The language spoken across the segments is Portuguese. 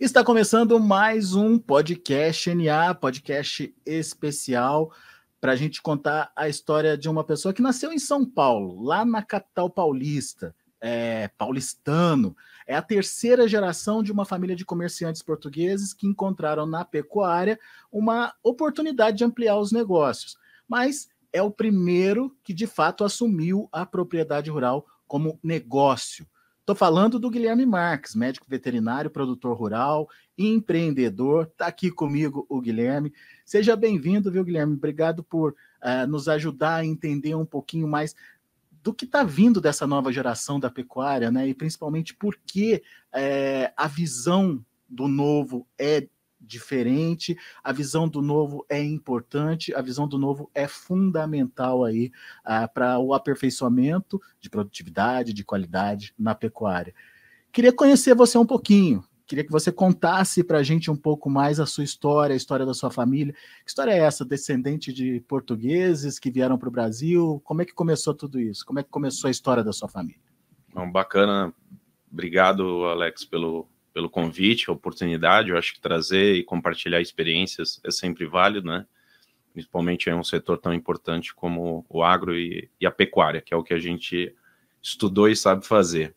Está começando mais um podcast NA, podcast especial, para a gente contar a história de uma pessoa que nasceu em São Paulo, lá na capital paulista, é, paulistano. É a terceira geração de uma família de comerciantes portugueses que encontraram na pecuária uma oportunidade de ampliar os negócios. Mas é o primeiro que de fato assumiu a propriedade rural como negócio. Estou falando do Guilherme Marques, médico veterinário, produtor rural empreendedor. Está aqui comigo o Guilherme. Seja bem-vindo, viu, Guilherme? Obrigado por uh, nos ajudar a entender um pouquinho mais do que está vindo dessa nova geração da pecuária, né? E principalmente por que é, a visão do novo é diferente, a visão do novo é importante, a visão do novo é fundamental aí uh, para o aperfeiçoamento de produtividade, de qualidade na pecuária. Queria conhecer você um pouquinho, queria que você contasse para a gente um pouco mais a sua história, a história da sua família. Que história é essa, descendente de portugueses que vieram para o Brasil? Como é que começou tudo isso? Como é que começou a história da sua família? Bom, bacana. Obrigado, Alex, pelo, pelo convite, oportunidade. Eu acho que trazer e compartilhar experiências é sempre válido, né? Principalmente em um setor tão importante como o agro e, e a pecuária, que é o que a gente estudou e sabe fazer.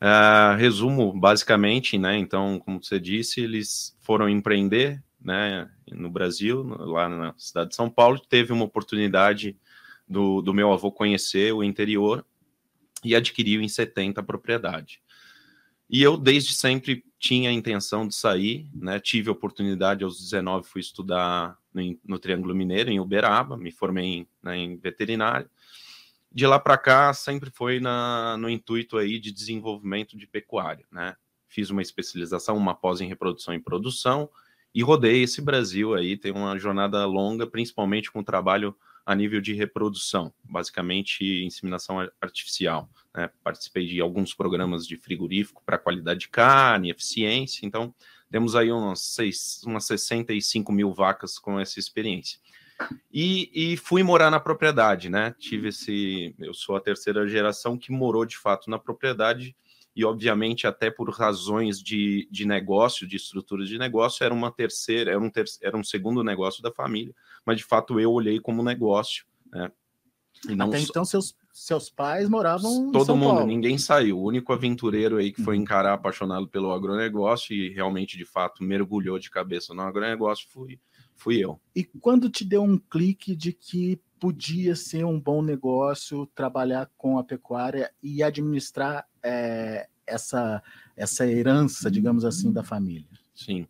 Uh, resumo basicamente, né? Então, como você disse, eles foram empreender, né? No Brasil, lá na cidade de São Paulo, teve uma oportunidade do, do meu avô conhecer o interior e adquiriu em 70 a propriedade. E eu, desde sempre, tinha a intenção de sair, né? Tive a oportunidade aos 19, fui estudar no, no Triângulo Mineiro, em Uberaba, me formei em, né, em veterinário. De lá para cá, sempre foi na, no intuito aí de desenvolvimento de pecuária, né? Fiz uma especialização, uma pós em reprodução e produção, e rodei esse Brasil aí, tem uma jornada longa, principalmente com trabalho a nível de reprodução, basicamente inseminação artificial. Né? Participei de alguns programas de frigorífico para qualidade de carne, eficiência, então temos aí umas, seis, umas 65 mil vacas com essa experiência. E, e, fui morar na propriedade, né? Tive esse. Eu sou a terceira geração que morou de fato na propriedade, e obviamente, até por razões de, de negócio, de estrutura de negócio, era uma terceira, era um, ter, era um segundo negócio da família, mas de fato eu olhei como negócio, né? Até então, seus, seus pais moravam Todo mundo, Paulo. ninguém saiu. O único aventureiro aí que foi uhum. encarar apaixonado pelo agronegócio e realmente, de fato, mergulhou de cabeça no agronegócio fui, fui eu. E quando te deu um clique de que podia ser um bom negócio trabalhar com a pecuária e administrar é, essa, essa herança, digamos assim, da família? Sim.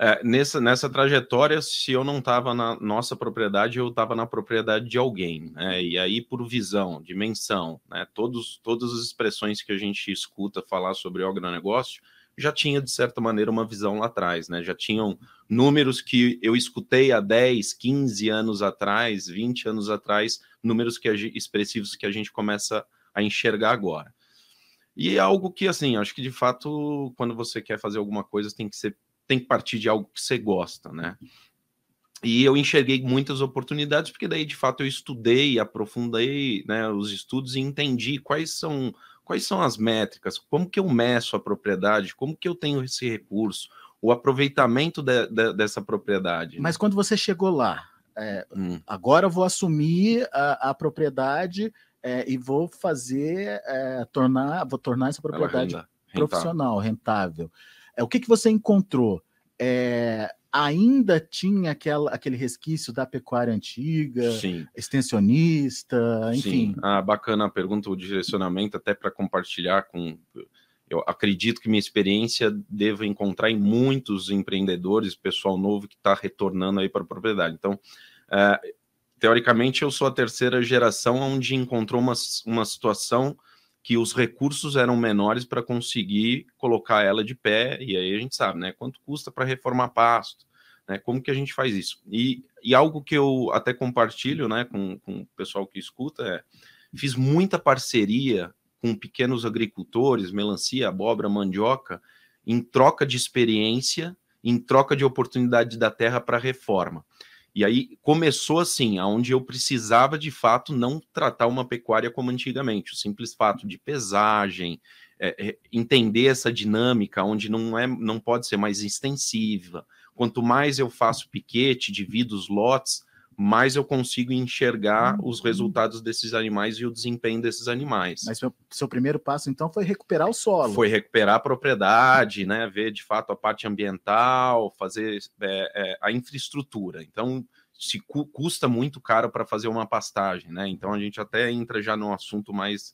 É, nessa, nessa trajetória, se eu não estava na nossa propriedade, eu estava na propriedade de alguém, né? E aí, por visão, dimensão, né? Todos, todas as expressões que a gente escuta falar sobre o agronegócio já tinha, de certa maneira, uma visão lá atrás, né? Já tinham números que eu escutei há 10, 15 anos atrás, 20 anos atrás, números que expressivos que a gente começa a enxergar agora. E é algo que, assim, acho que de fato, quando você quer fazer alguma coisa, tem que ser tem que partir de algo que você gosta, né? E eu enxerguei muitas oportunidades, porque daí, de fato, eu estudei, aprofundei né, os estudos e entendi quais são, quais são as métricas, como que eu meço a propriedade, como que eu tenho esse recurso, o aproveitamento de, de, dessa propriedade. Né? Mas quando você chegou lá, é, hum. agora eu vou assumir a, a propriedade é, e vou fazer, é, tornar, vou tornar essa propriedade renda, profissional, rentável. rentável. É, o que, que você encontrou? É, ainda tinha aquela, aquele resquício da pecuária antiga, Sim. extensionista, enfim. Sim. Ah, bacana a pergunta, o direcionamento, até para compartilhar com. Eu acredito que minha experiência devo encontrar em muitos empreendedores, pessoal novo que está retornando aí para a propriedade. Então, é, teoricamente, eu sou a terceira geração onde encontrou uma, uma situação que os recursos eram menores para conseguir colocar ela de pé, e aí a gente sabe, né? Quanto custa para reformar pasto, né? Como que a gente faz isso? E, e algo que eu até compartilho, né, com, com o pessoal que escuta é: fiz muita parceria com pequenos agricultores, melancia, abóbora, mandioca, em troca de experiência, em troca de oportunidade da terra para reforma. E aí começou assim, aonde eu precisava de fato não tratar uma pecuária como antigamente, o simples fato de pesagem, é, é, entender essa dinâmica, onde não é, não pode ser mais extensiva. Quanto mais eu faço piquete, divido os lotes, mais eu consigo enxergar uhum. os resultados desses animais e o desempenho desses animais. Mas seu, seu, primeiro passo, então, foi recuperar o solo. Foi recuperar a propriedade, né? Ver de fato a parte ambiental, fazer é, é, a infraestrutura. Então, se cu custa muito caro para fazer uma pastagem, né? Então a gente até entra já num assunto mais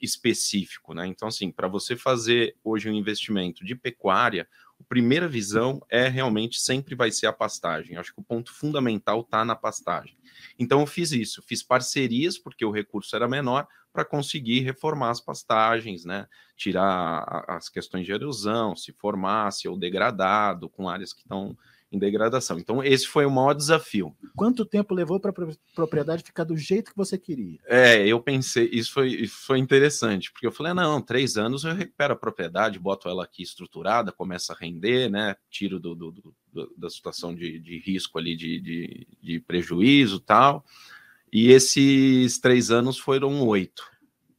específico, né? Então, assim, para você fazer hoje um investimento de pecuária, primeira visão é realmente sempre vai ser a pastagem. Acho que o ponto fundamental está na pastagem. Então, eu fiz isso, fiz parcerias, porque o recurso era menor, para conseguir reformar as pastagens, né? Tirar as questões de erosão, se formasse ou degradado, com áreas que estão em degradação. Então, esse foi o maior desafio. Quanto tempo levou para a propriedade ficar do jeito que você queria? É, eu pensei, isso foi, isso foi interessante, porque eu falei, não, três anos eu recupero a propriedade, boto ela aqui estruturada, começa a render, né? Tiro do, do, do da situação de, de, risco ali, de, de, de prejuízo tal. E esses três anos foram oito.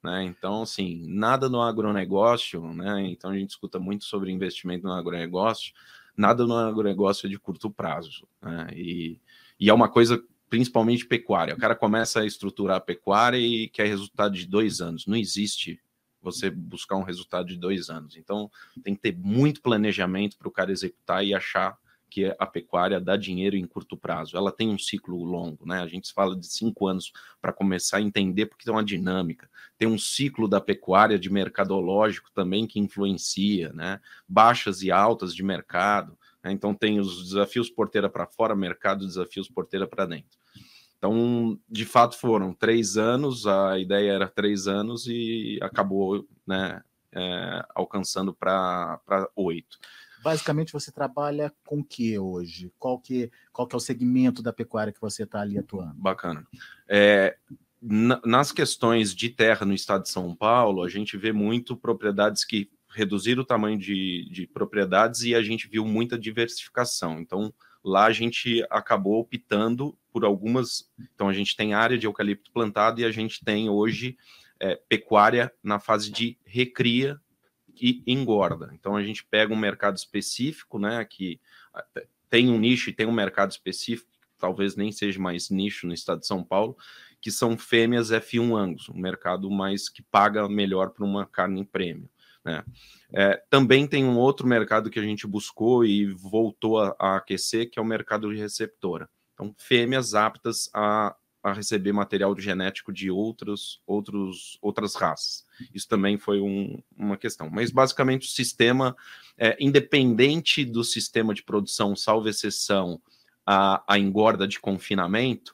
Né? Então, assim, nada no agronegócio, né? Então a gente escuta muito sobre investimento no agronegócio nada no agronegócio é de curto prazo. Né? E, e é uma coisa principalmente pecuária. O cara começa a estruturar a pecuária e quer resultado de dois anos. Não existe você buscar um resultado de dois anos. Então, tem que ter muito planejamento para o cara executar e achar que a pecuária dá dinheiro em curto prazo. Ela tem um ciclo longo, né? A gente fala de cinco anos para começar a entender porque tem uma dinâmica. Tem um ciclo da pecuária de mercadológico também que influencia, né? Baixas e altas de mercado. Né? Então tem os desafios porteira para fora, mercado, desafios porteira para dentro. Então, de fato, foram três anos, a ideia era três anos e acabou né, é, alcançando para oito. Basicamente, você trabalha com o que hoje? Qual que, qual que é o segmento da pecuária que você está ali atuando? Bacana. É, nas questões de terra no estado de São Paulo, a gente vê muito propriedades que reduziram o tamanho de, de propriedades e a gente viu muita diversificação. Então, lá a gente acabou optando por algumas. Então, a gente tem área de eucalipto plantado e a gente tem hoje é, pecuária na fase de recria e engorda. Então a gente pega um mercado específico, né, que tem um nicho e tem um mercado específico, talvez nem seja mais nicho no estado de São Paulo, que são fêmeas F1 Angus, um mercado mais que paga melhor para uma carne em prêmio. Né? É, também tem um outro mercado que a gente buscou e voltou a, a aquecer, que é o mercado de receptora. Então, fêmeas aptas a a receber material genético de outros, outros, outras raças. Isso também foi um, uma questão. Mas, basicamente, o sistema, é, independente do sistema de produção, salvo exceção, a, a engorda de confinamento,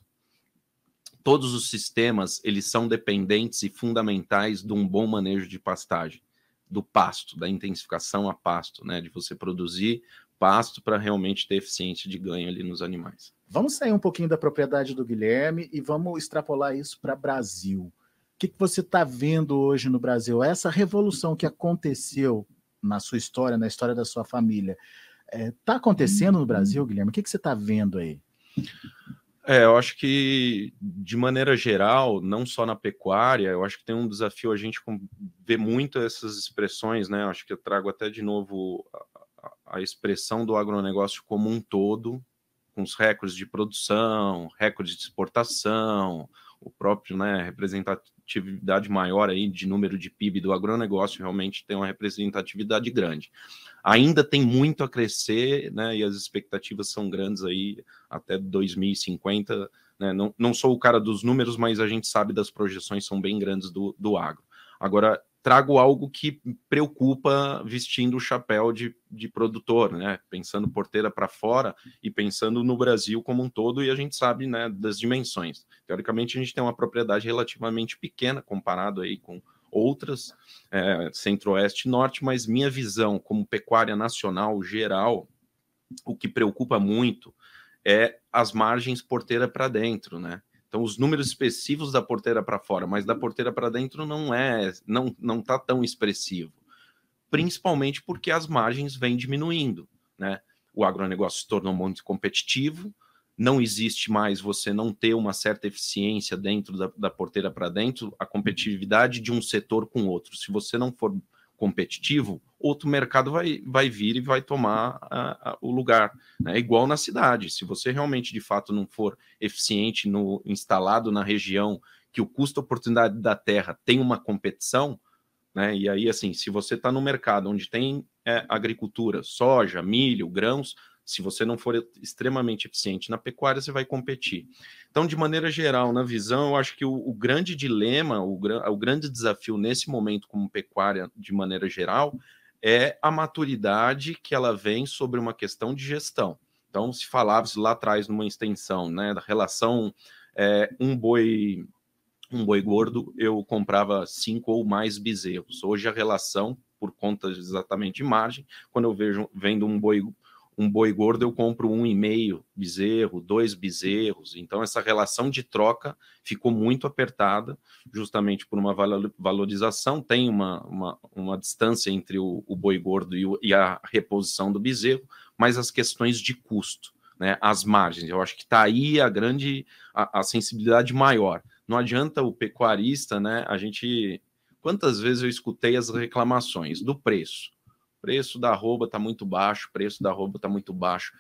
todos os sistemas eles são dependentes e fundamentais de um bom manejo de pastagem, do pasto, da intensificação a pasto, né, de você produzir pasto para realmente ter eficiência de ganho ali nos animais. Vamos sair um pouquinho da propriedade do Guilherme e vamos extrapolar isso para Brasil. O que, que você está vendo hoje no Brasil? Essa revolução que aconteceu na sua história, na história da sua família, está é, tá acontecendo no Brasil, Guilherme? O que, que você está vendo aí? É, eu acho que, de maneira geral, não só na pecuária, eu acho que tem um desafio a gente ver muito essas expressões, né? Eu acho que eu trago até de novo a expressão do agronegócio como um todo, com os recordes de produção, recordes de exportação, o próprio né, representatividade maior aí de número de PIB do agronegócio realmente tem uma representatividade grande. Ainda tem muito a crescer, né, e as expectativas são grandes aí até 2050. Né, não, não sou o cara dos números, mas a gente sabe das projeções são bem grandes do, do agro. Agora, trago algo que preocupa vestindo o chapéu de, de produtor, né? Pensando porteira para fora e pensando no Brasil como um todo, e a gente sabe né, das dimensões. Teoricamente, a gente tem uma propriedade relativamente pequena comparado aí com outras, é, centro-oeste e norte, mas minha visão como pecuária nacional geral, o que preocupa muito é as margens porteira para dentro, né? Então, os números específicos da porteira para fora, mas da porteira para dentro não é, não não está tão expressivo. Principalmente porque as margens vêm diminuindo, né? O agronegócio se tornou muito competitivo, não existe mais você não ter uma certa eficiência dentro da, da porteira para dentro, a competitividade de um setor com outro. Se você não for competitivo, outro mercado vai, vai vir e vai tomar a, a, o lugar. Né? igual na cidade. Se você realmente, de fato, não for eficiente no instalado na região que o custo-oportunidade da terra tem uma competição, né? E aí, assim, se você está no mercado onde tem é, agricultura, soja, milho, grãos, se você não for extremamente eficiente na pecuária, você vai competir. Então, de maneira geral, na visão, eu acho que o, o grande dilema, o, o grande desafio nesse momento, como pecuária, de maneira geral, é a maturidade que ela vem sobre uma questão de gestão. Então, se falava lá atrás numa extensão, né, da relação é, um boi um boi gordo, eu comprava cinco ou mais bezerros. Hoje a relação, por conta exatamente de margem, quando eu vejo vendo um boi um boi gordo eu compro um e meio bezerro, dois bezerros. Então essa relação de troca ficou muito apertada, justamente por uma valorização. Tem uma, uma, uma distância entre o, o boi gordo e, o, e, a reposição do bezerro, mas as questões de custo, né, as margens. Eu acho que está aí a grande a, a sensibilidade maior. Não adianta o pecuarista, né? A gente quantas vezes eu escutei as reclamações do preço preço da arroba está muito baixo, preço da arroba está muito baixo.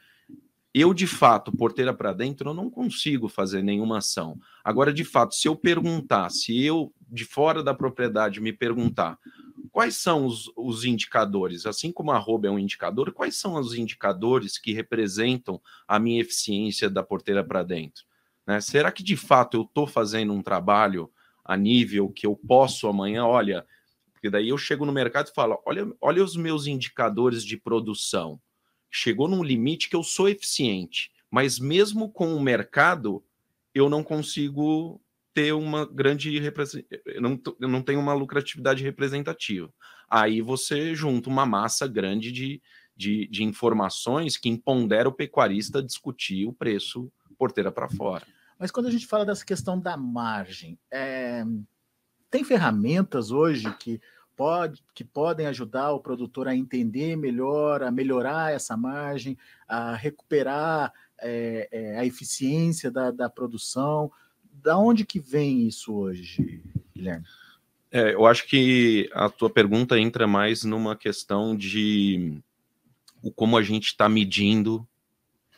Eu, de fato, porteira para dentro, eu não consigo fazer nenhuma ação. Agora, de fato, se eu perguntar, se eu, de fora da propriedade, me perguntar quais são os, os indicadores, assim como a arroba é um indicador, quais são os indicadores que representam a minha eficiência da porteira para dentro? Né? Será que, de fato, eu estou fazendo um trabalho a nível que eu posso amanhã, olha, porque daí eu chego no mercado e falo: olha, olha os meus indicadores de produção. Chegou num limite que eu sou eficiente, mas mesmo com o mercado, eu não consigo ter uma grande eu não, eu não tenho uma lucratividade representativa. Aí você junta uma massa grande de, de, de informações que empodera o pecuarista a discutir o preço porteira para fora. Mas quando a gente fala dessa questão da margem, é, tem ferramentas hoje que, pode, que podem ajudar o produtor a entender melhor, a melhorar essa margem, a recuperar é, é, a eficiência da, da produção. Da onde que vem isso hoje, Guilherme? É, eu acho que a tua pergunta entra mais numa questão de o como a gente está medindo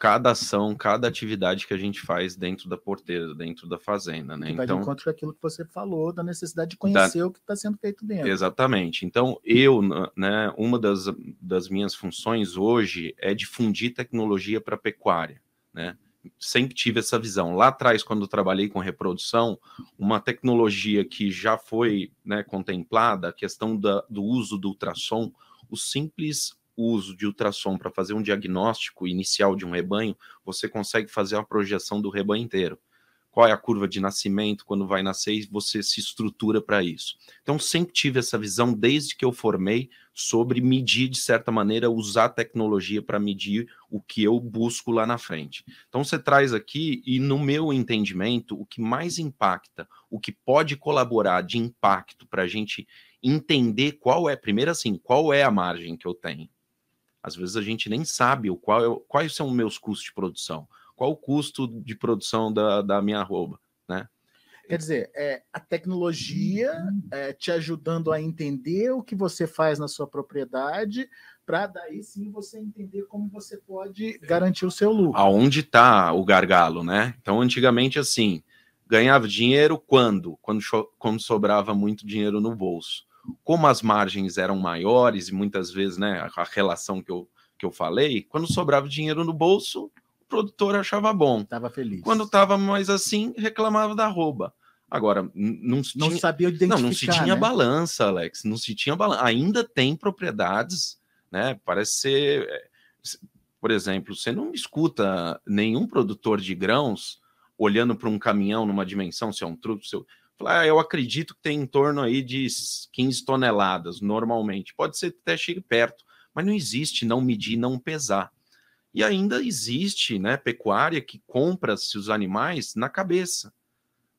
cada ação, cada atividade que a gente faz dentro da porteira, dentro da fazenda, né? Que vai então, de encontro com aquilo que você falou, da necessidade de conhecer da... o que está sendo feito dentro. Exatamente. Então, eu, né, uma das, das minhas funções hoje é difundir tecnologia para a pecuária, né? Sempre tive essa visão. Lá atrás, quando trabalhei com reprodução, uma tecnologia que já foi né, contemplada, a questão da, do uso do ultrassom, o simples uso de ultrassom para fazer um diagnóstico inicial de um rebanho, você consegue fazer a projeção do rebanho inteiro. Qual é a curva de nascimento, quando vai nascer, e você se estrutura para isso. Então, sempre tive essa visão, desde que eu formei, sobre medir, de certa maneira, usar tecnologia para medir o que eu busco lá na frente. Então, você traz aqui, e no meu entendimento, o que mais impacta, o que pode colaborar de impacto para a gente entender qual é, primeiro assim, qual é a margem que eu tenho às vezes a gente nem sabe o qual, é quais são os meus custos de produção, qual o custo de produção da, da minha arroba, né? Quer dizer, é, a tecnologia é, te ajudando a entender o que você faz na sua propriedade, para daí sim você entender como você pode garantir o seu lucro. Aonde está o gargalo, né? Então, antigamente, assim, ganhava dinheiro quando? Quando, quando sobrava muito dinheiro no bolso como as margens eram maiores e muitas vezes, né, a relação que eu, que eu falei, quando sobrava dinheiro no bolso, o produtor achava bom. Estava feliz. Quando estava mais assim, reclamava da rouba. Agora, não, não tinha, sabia identificar. Não, não se tinha né? balança, Alex. Não se tinha balança. Ainda tem propriedades, né? Parece ser. É, por exemplo, você não escuta nenhum produtor de grãos olhando para um caminhão numa dimensão, se é um truque, se é eu acredito que tem em torno aí de 15 toneladas, normalmente. Pode ser até chegue perto, mas não existe não medir, não pesar. E ainda existe né, pecuária que compra-se os animais na cabeça.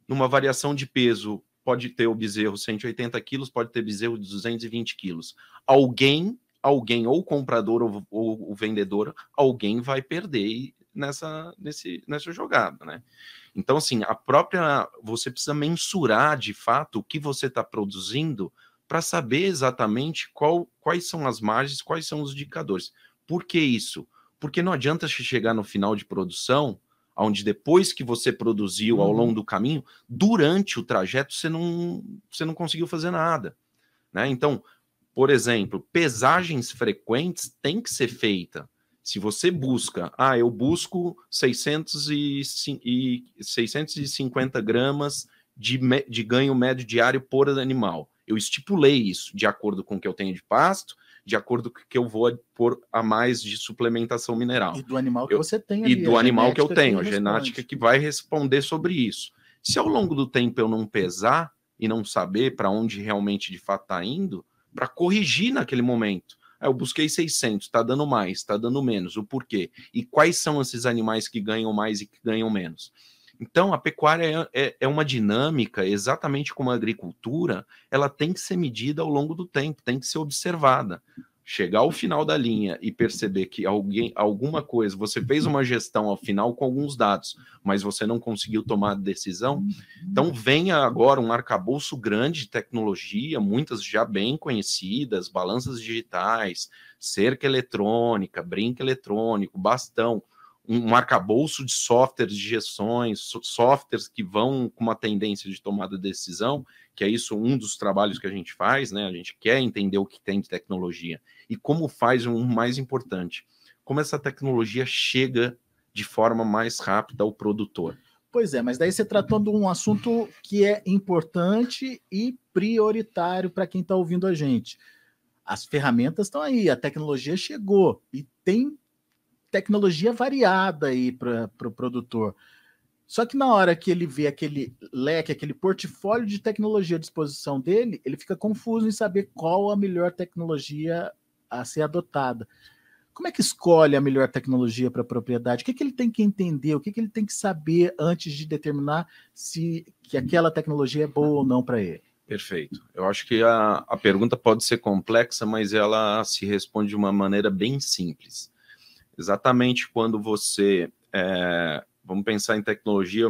Numa variação de peso, pode ter o bezerro 180 quilos, pode ter bezerro de 220 quilos. Alguém, alguém, ou o comprador ou, ou o vendedor, alguém vai perder nessa, nesse, nessa jogada, né? Então, assim, a própria. Você precisa mensurar de fato o que você está produzindo para saber exatamente qual, quais são as margens, quais são os indicadores. Por que isso? Porque não adianta chegar no final de produção, onde depois que você produziu ao longo uhum. do caminho, durante o trajeto você não, você não conseguiu fazer nada. Né? Então, por exemplo, pesagens frequentes têm que ser feita. Se você busca, ah, eu busco 600 e, e 650 gramas de, de ganho médio diário por animal. Eu estipulei isso de acordo com o que eu tenho de pasto, de acordo com o que eu vou pôr a mais de suplementação mineral. E do animal que eu, você tem ali, E do animal que eu tenho, a genética que vai responder sobre isso. Se ao longo do tempo eu não pesar e não saber para onde realmente de fato está indo, para corrigir naquele momento. Ah, eu busquei 600, está dando mais, está dando menos, o porquê? E quais são esses animais que ganham mais e que ganham menos? Então, a pecuária é, é, é, uma dinâmica, exatamente como a agricultura, ela tem que ser medida ao longo do tempo, tem que ser observada chegar ao final da linha e perceber que alguém, alguma coisa, você fez uma gestão ao final com alguns dados, mas você não conseguiu tomar decisão, então venha agora um arcabouço grande de tecnologia, muitas já bem conhecidas, balanças digitais, cerca eletrônica, brinco eletrônico, bastão, um arcabouço de softwares de gestões, softwares que vão com uma tendência de tomada de decisão, que é isso um dos trabalhos que a gente faz, né? A gente quer entender o que tem de tecnologia e como faz um mais importante, como essa tecnologia chega de forma mais rápida ao produtor. Pois é, mas daí você tratou de um assunto que é importante e prioritário para quem está ouvindo a gente. As ferramentas estão aí, a tecnologia chegou e tem tecnologia variada aí para o pro produtor. Só que na hora que ele vê aquele leque, aquele portfólio de tecnologia à disposição dele, ele fica confuso em saber qual a melhor tecnologia a ser adotada. Como é que escolhe a melhor tecnologia para a propriedade? O que, que ele tem que entender? O que, que ele tem que saber antes de determinar se que aquela tecnologia é boa ou não para ele? Perfeito. Eu acho que a, a pergunta pode ser complexa, mas ela se responde de uma maneira bem simples exatamente quando você. É, vamos pensar em tecnologia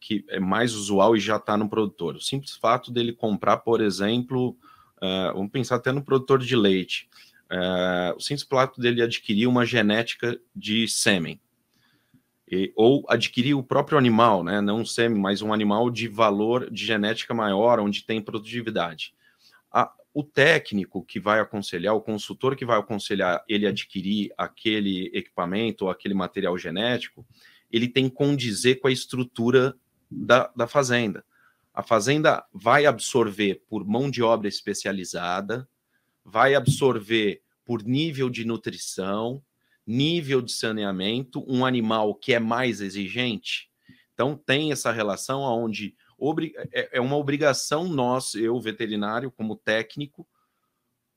que é mais usual e já está no produtor. O simples fato dele comprar, por exemplo, é, vamos pensar até no produtor de leite. É, o simples fato dele adquirir uma genética de sêmen. E, ou adquirir o próprio animal, né? não um sêmen, mas um animal de valor de genética maior, onde tem produtividade. A, o técnico que vai aconselhar, o consultor que vai aconselhar ele adquirir aquele equipamento ou aquele material genético, ele tem que condizer com a estrutura da, da fazenda. A fazenda vai absorver por mão de obra especializada, vai absorver por nível de nutrição, nível de saneamento, um animal que é mais exigente. Então, tem essa relação onde é, é uma obrigação nós, eu, veterinário, como técnico,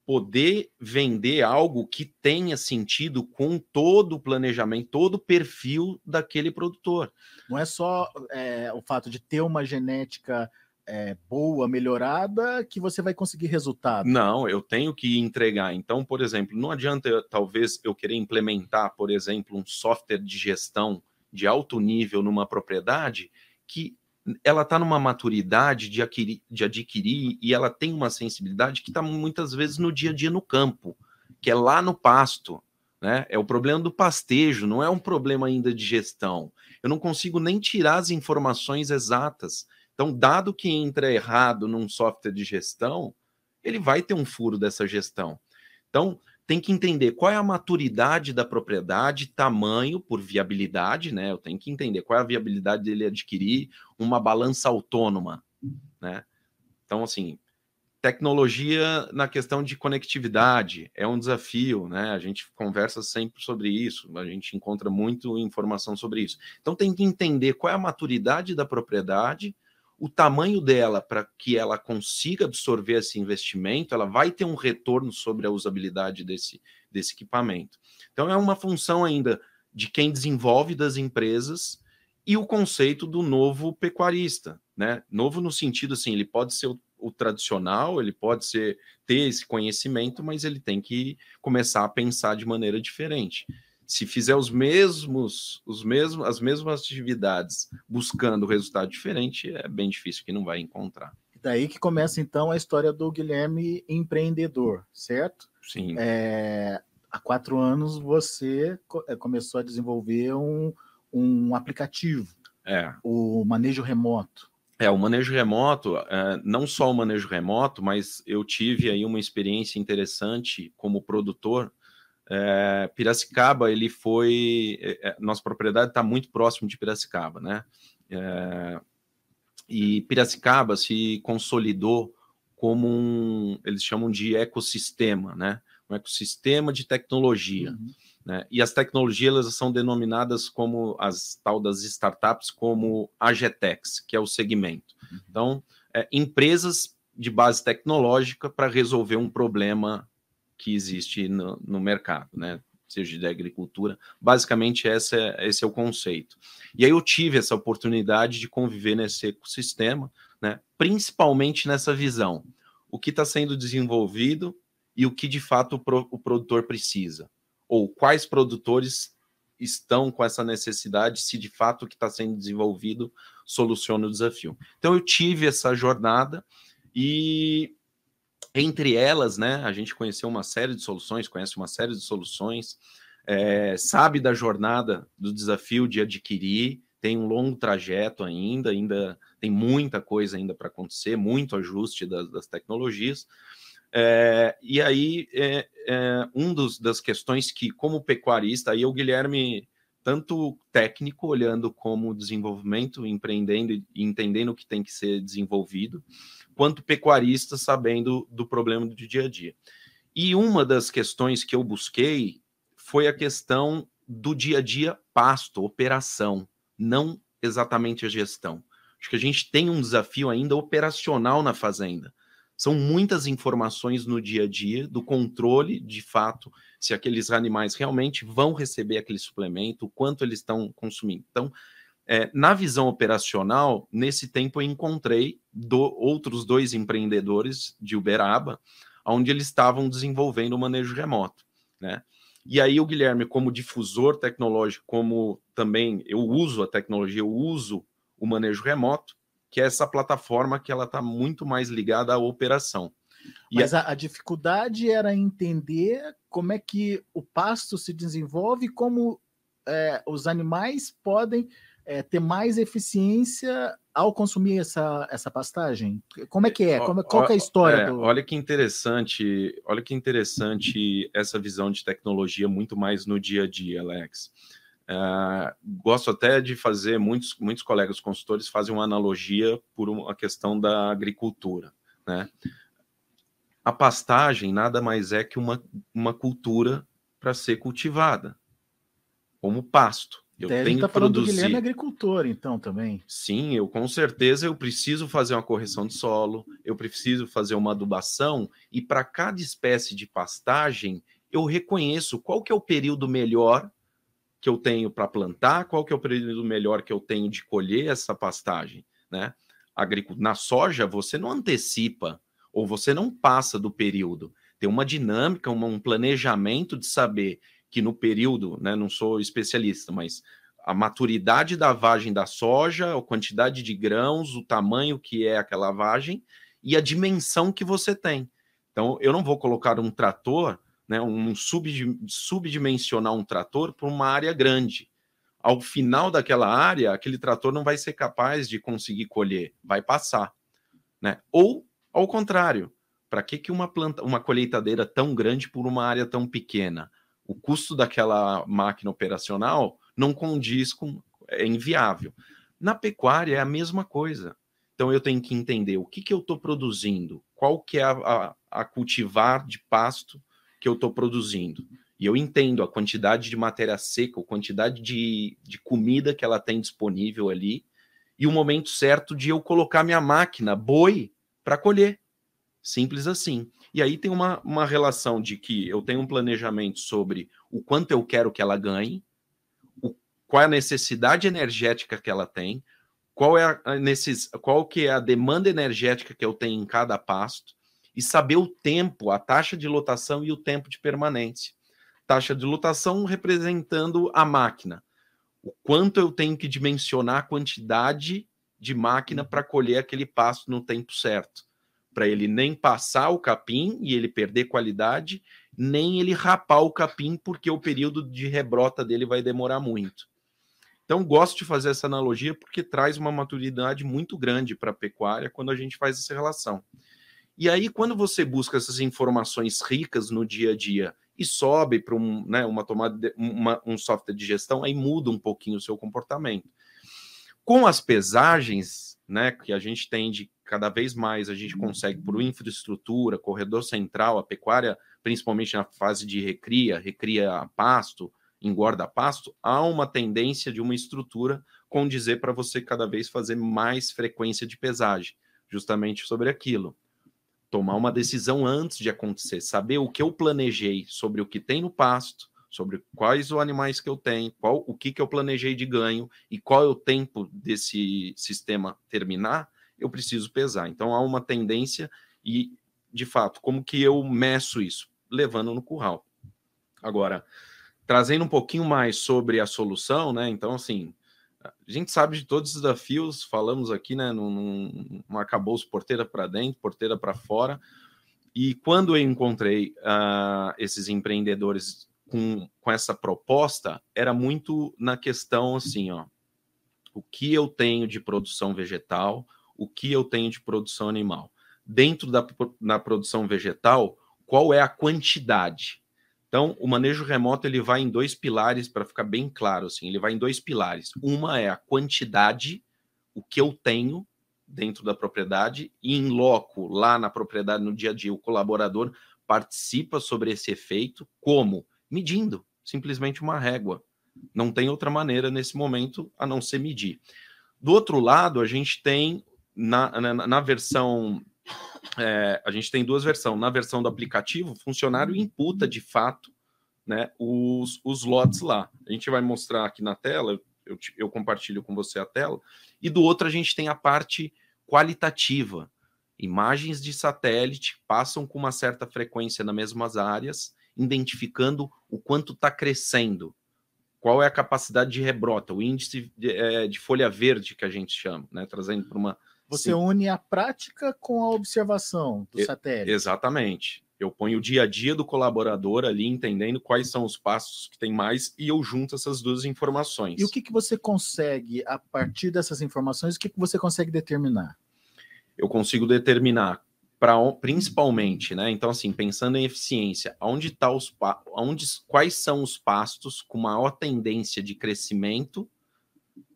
poder vender algo que tenha sentido com todo o planejamento, todo o perfil daquele produtor. Não é só é, o fato de ter uma genética é, boa, melhorada, que você vai conseguir resultado. Não, eu tenho que entregar. Então, por exemplo, não adianta talvez eu querer implementar, por exemplo, um software de gestão de alto nível numa propriedade que ela está numa maturidade de adquirir, de adquirir e ela tem uma sensibilidade que está muitas vezes no dia a dia no campo, que é lá no pasto. Né? É o problema do pastejo, não é um problema ainda de gestão. Eu não consigo nem tirar as informações exatas. Então, dado que entra errado num software de gestão, ele vai ter um furo dessa gestão. Então, tem que entender qual é a maturidade da propriedade, tamanho por viabilidade, né? Eu tenho que entender qual é a viabilidade dele adquirir uma balança autônoma, né? Então, assim, tecnologia na questão de conectividade é um desafio, né? A gente conversa sempre sobre isso, a gente encontra muito informação sobre isso. Então, tem que entender qual é a maturidade da propriedade, o tamanho dela para que ela consiga absorver esse investimento, ela vai ter um retorno sobre a usabilidade desse, desse equipamento. Então, é uma função ainda de quem desenvolve das empresas e o conceito do novo pecuarista, né? Novo no sentido assim, ele pode ser o, o tradicional, ele pode ser ter esse conhecimento, mas ele tem que começar a pensar de maneira diferente. Se fizer os mesmos, os mesmos, as mesmas atividades buscando resultado diferente, é bem difícil que não vai encontrar. Daí que começa então a história do Guilherme empreendedor, certo? Sim. É, há quatro anos você é, começou a desenvolver um, um aplicativo, é. o manejo remoto. É, o manejo remoto, é, não só o manejo remoto, mas eu tive aí uma experiência interessante como produtor. É, Piracicaba, ele foi. É, é nossa propriedade está muito próximo de Piracicaba, né? É, e Piracicaba se consolidou como um. Eles chamam de ecossistema, né? Um ecossistema de tecnologia. Uhum. Né? E as tecnologias elas são denominadas como as tal das startups como AGTEX, que é o segmento. Uhum. Então, é, empresas de base tecnológica para resolver um problema que existe no, no mercado, né? seja de agricultura. Basicamente, esse é, esse é o conceito. E aí eu tive essa oportunidade de conviver nesse ecossistema, né? principalmente nessa visão. O que está sendo desenvolvido e o que de fato o, pro, o produtor precisa ou quais produtores estão com essa necessidade, se de fato o que está sendo desenvolvido soluciona o desafio. Então eu tive essa jornada e entre elas, né, a gente conheceu uma série de soluções, conhece uma série de soluções, é, sabe da jornada do desafio de adquirir, tem um longo trajeto ainda, ainda tem muita coisa ainda para acontecer, muito ajuste das, das tecnologias, é, e aí, é, é, um dos, das questões que, como pecuarista, aí o Guilherme, tanto técnico, olhando como desenvolvimento, empreendendo e entendendo o que tem que ser desenvolvido, quanto pecuarista, sabendo do problema do dia a dia. E uma das questões que eu busquei foi a questão do dia a dia pasto, operação, não exatamente a gestão. Acho que a gente tem um desafio ainda operacional na fazenda são muitas informações no dia a dia do controle, de fato, se aqueles animais realmente vão receber aquele suplemento, o quanto eles estão consumindo. Então, é, na visão operacional, nesse tempo eu encontrei do, outros dois empreendedores de Uberaba, onde eles estavam desenvolvendo o manejo remoto, né? E aí o Guilherme, como difusor tecnológico, como também eu uso a tecnologia, eu uso o manejo remoto, que é essa plataforma que ela está muito mais ligada à operação. Mas a, a, dificuldade era entender como é que o pasto se desenvolve, como é, os animais podem é, ter mais eficiência ao consumir essa, essa pastagem? Como é que é? Como, qual é a história? É, do... Olha que interessante, olha que interessante essa visão de tecnologia muito mais no dia a dia, Alex. Uh, gosto até de fazer, muitos, muitos colegas consultores fazem uma analogia por uma questão da agricultura. Né? A pastagem nada mais é que uma, uma cultura para ser cultivada, como pasto. Eu Até tenho tá que produzir. Guilherme é agricultor, então, também. Sim, eu com certeza eu preciso fazer uma correção de solo, eu preciso fazer uma adubação, e para cada espécie de pastagem, eu reconheço qual que é o período melhor que eu tenho para plantar, qual que é o período melhor que eu tenho de colher essa pastagem, né? Na soja, você não antecipa ou você não passa do período. Tem uma dinâmica, um planejamento de saber que no período, né, não sou especialista, mas a maturidade da vagem da soja, a quantidade de grãos, o tamanho que é aquela vagem e a dimensão que você tem. Então, eu não vou colocar um trator né, um sub, subdimensionar um trator para uma área grande. Ao final daquela área, aquele trator não vai ser capaz de conseguir colher, vai passar. Né? Ou, ao contrário, para que, que uma planta, uma colheitadeira tão grande por uma área tão pequena? O custo daquela máquina operacional não condiz com. é inviável. Na pecuária é a mesma coisa. Então eu tenho que entender o que, que eu estou produzindo, qual que é a, a, a cultivar de pasto que eu estou produzindo. E eu entendo a quantidade de matéria seca, a quantidade de, de comida que ela tem disponível ali, e o momento certo de eu colocar minha máquina, boi, para colher. Simples assim. E aí tem uma, uma relação de que eu tenho um planejamento sobre o quanto eu quero que ela ganhe, o, qual é a necessidade energética que ela tem, qual é a, nesses, qual que é a demanda energética que eu tenho em cada pasto, e saber o tempo, a taxa de lotação e o tempo de permanência. taxa de lotação representando a máquina. O quanto eu tenho que dimensionar a quantidade de máquina para colher aquele pasto no tempo certo. Para ele nem passar o capim e ele perder qualidade, nem ele rapar o capim, porque o período de rebrota dele vai demorar muito. Então, gosto de fazer essa analogia porque traz uma maturidade muito grande para a pecuária quando a gente faz essa relação. E aí, quando você busca essas informações ricas no dia a dia e sobe para um, né, uma tomada, de, uma, um software de gestão, aí muda um pouquinho o seu comportamento. Com as pesagens, né, que a gente tem de cada vez mais, a gente consegue por infraestrutura, corredor central, a pecuária, principalmente na fase de recria, recria pasto, engorda pasto, há uma tendência de uma estrutura condizer para você cada vez fazer mais frequência de pesagem, justamente sobre aquilo tomar uma decisão antes de acontecer, saber o que eu planejei sobre o que tem no pasto, sobre quais os animais que eu tenho, qual o que, que eu planejei de ganho e qual é o tempo desse sistema terminar, eu preciso pesar. Então há uma tendência e, de fato, como que eu meço isso? Levando no curral. Agora, trazendo um pouquinho mais sobre a solução, né? Então, assim, a gente sabe de todos os desafios, falamos aqui, né, num, num arcabouço porteira para dentro, porteira para fora. E quando eu encontrei uh, esses empreendedores com, com essa proposta, era muito na questão assim, ó, o que eu tenho de produção vegetal, o que eu tenho de produção animal. Dentro da, da produção vegetal, qual é a quantidade? Então, o manejo remoto ele vai em dois pilares para ficar bem claro assim, ele vai em dois pilares. Uma é a quantidade, o que eu tenho dentro da propriedade e em loco, lá na propriedade no dia a dia, o colaborador participa sobre esse efeito como medindo, simplesmente uma régua. Não tem outra maneira nesse momento a não ser medir. Do outro lado, a gente tem na, na, na versão é, a gente tem duas versões. Na versão do aplicativo, o funcionário imputa de fato né, os, os lotes lá. A gente vai mostrar aqui na tela, eu, eu compartilho com você a tela, e do outro a gente tem a parte qualitativa. Imagens de satélite passam com uma certa frequência nas mesmas áreas, identificando o quanto está crescendo, qual é a capacidade de rebrota, o índice de, é, de folha verde que a gente chama, né, trazendo para uma você Sim. une a prática com a observação do satélite. Exatamente. Eu ponho o dia a dia do colaborador ali, entendendo quais são os passos que tem mais, e eu junto essas duas informações. E o que, que você consegue, a partir dessas informações, o que, que você consegue determinar? Eu consigo determinar para principalmente, né? Então, assim, pensando em eficiência, onde tá os onde, quais são os pastos com maior tendência de crescimento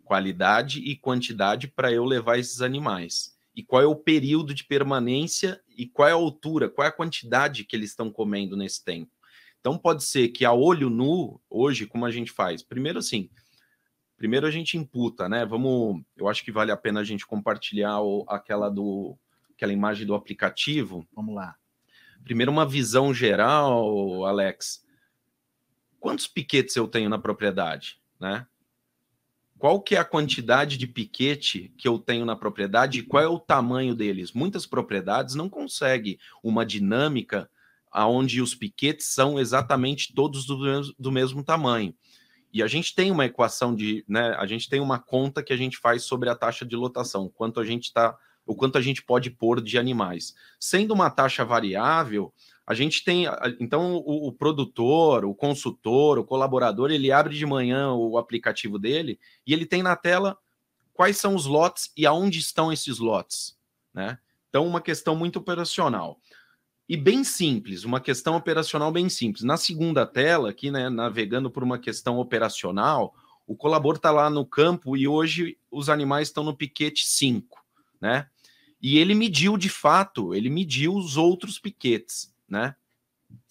qualidade e quantidade para eu levar esses animais. E qual é o período de permanência e qual é a altura, qual é a quantidade que eles estão comendo nesse tempo. Então pode ser que a olho nu, hoje, como a gente faz? Primeiro assim, primeiro a gente imputa, né? Vamos, eu acho que vale a pena a gente compartilhar o, aquela do aquela imagem do aplicativo. Vamos lá. Primeiro uma visão geral, Alex. Quantos piquetes eu tenho na propriedade, né? Qual que é a quantidade de piquete que eu tenho na propriedade e qual é o tamanho deles. Muitas propriedades não conseguem uma dinâmica aonde os piquetes são exatamente todos do mesmo, do mesmo tamanho. E a gente tem uma equação de, né, a gente tem uma conta que a gente faz sobre a taxa de lotação, quanto a gente está, o quanto a gente pode pôr de animais. Sendo uma taxa variável, a gente tem, então, o, o, produtor, o consultor, o colaborador, ele abre de manhã o aplicativo dele e ele tem na tela quais são os lotes e aonde estão esses lotes, né? Então, uma questão muito operacional. E bem simples, uma questão operacional bem simples. Na segunda tela, aqui, né, navegando por uma questão operacional, o colaborador está lá no campo e hoje os animais estão no piquete 5, né? E ele mediu de fato, ele mediu os outros piquetes né?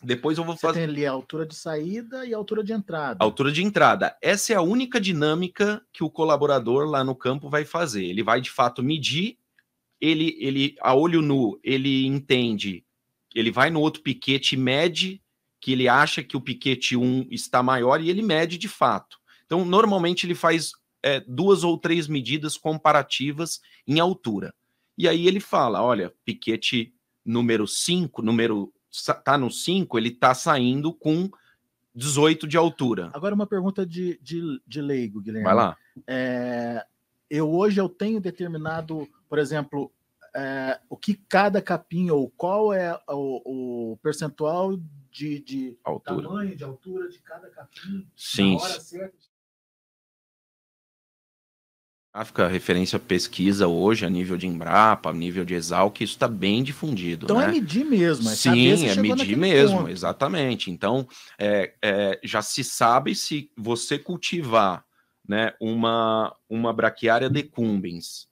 Depois eu vou Você fazer. Tem ali a altura de saída e a altura de entrada. altura de entrada. Essa é a única dinâmica que o colaborador lá no campo vai fazer. Ele vai de fato medir, ele, ele a olho nu, ele entende, ele vai no outro piquete e mede que ele acha que o piquete 1 está maior e ele mede de fato. Então, normalmente ele faz é, duas ou três medidas comparativas em altura. E aí ele fala: olha, piquete número 5, número está no 5, ele está saindo com 18 de altura. Agora uma pergunta de, de, de leigo, Guilherme. Vai lá. É, eu hoje eu tenho determinado, por exemplo, é, o que cada capim ou qual é o, o percentual de, de altura. tamanho, de altura de cada capim, Sim. Gráfica, referência pesquisa hoje a nível de Embrapa, a nível de Exalc, isso está bem difundido. Então né? é medir mesmo. É Sim, é medir mesmo, ponto. exatamente. Então é, é, já se sabe se você cultivar né, uma, uma braquiária decumbens,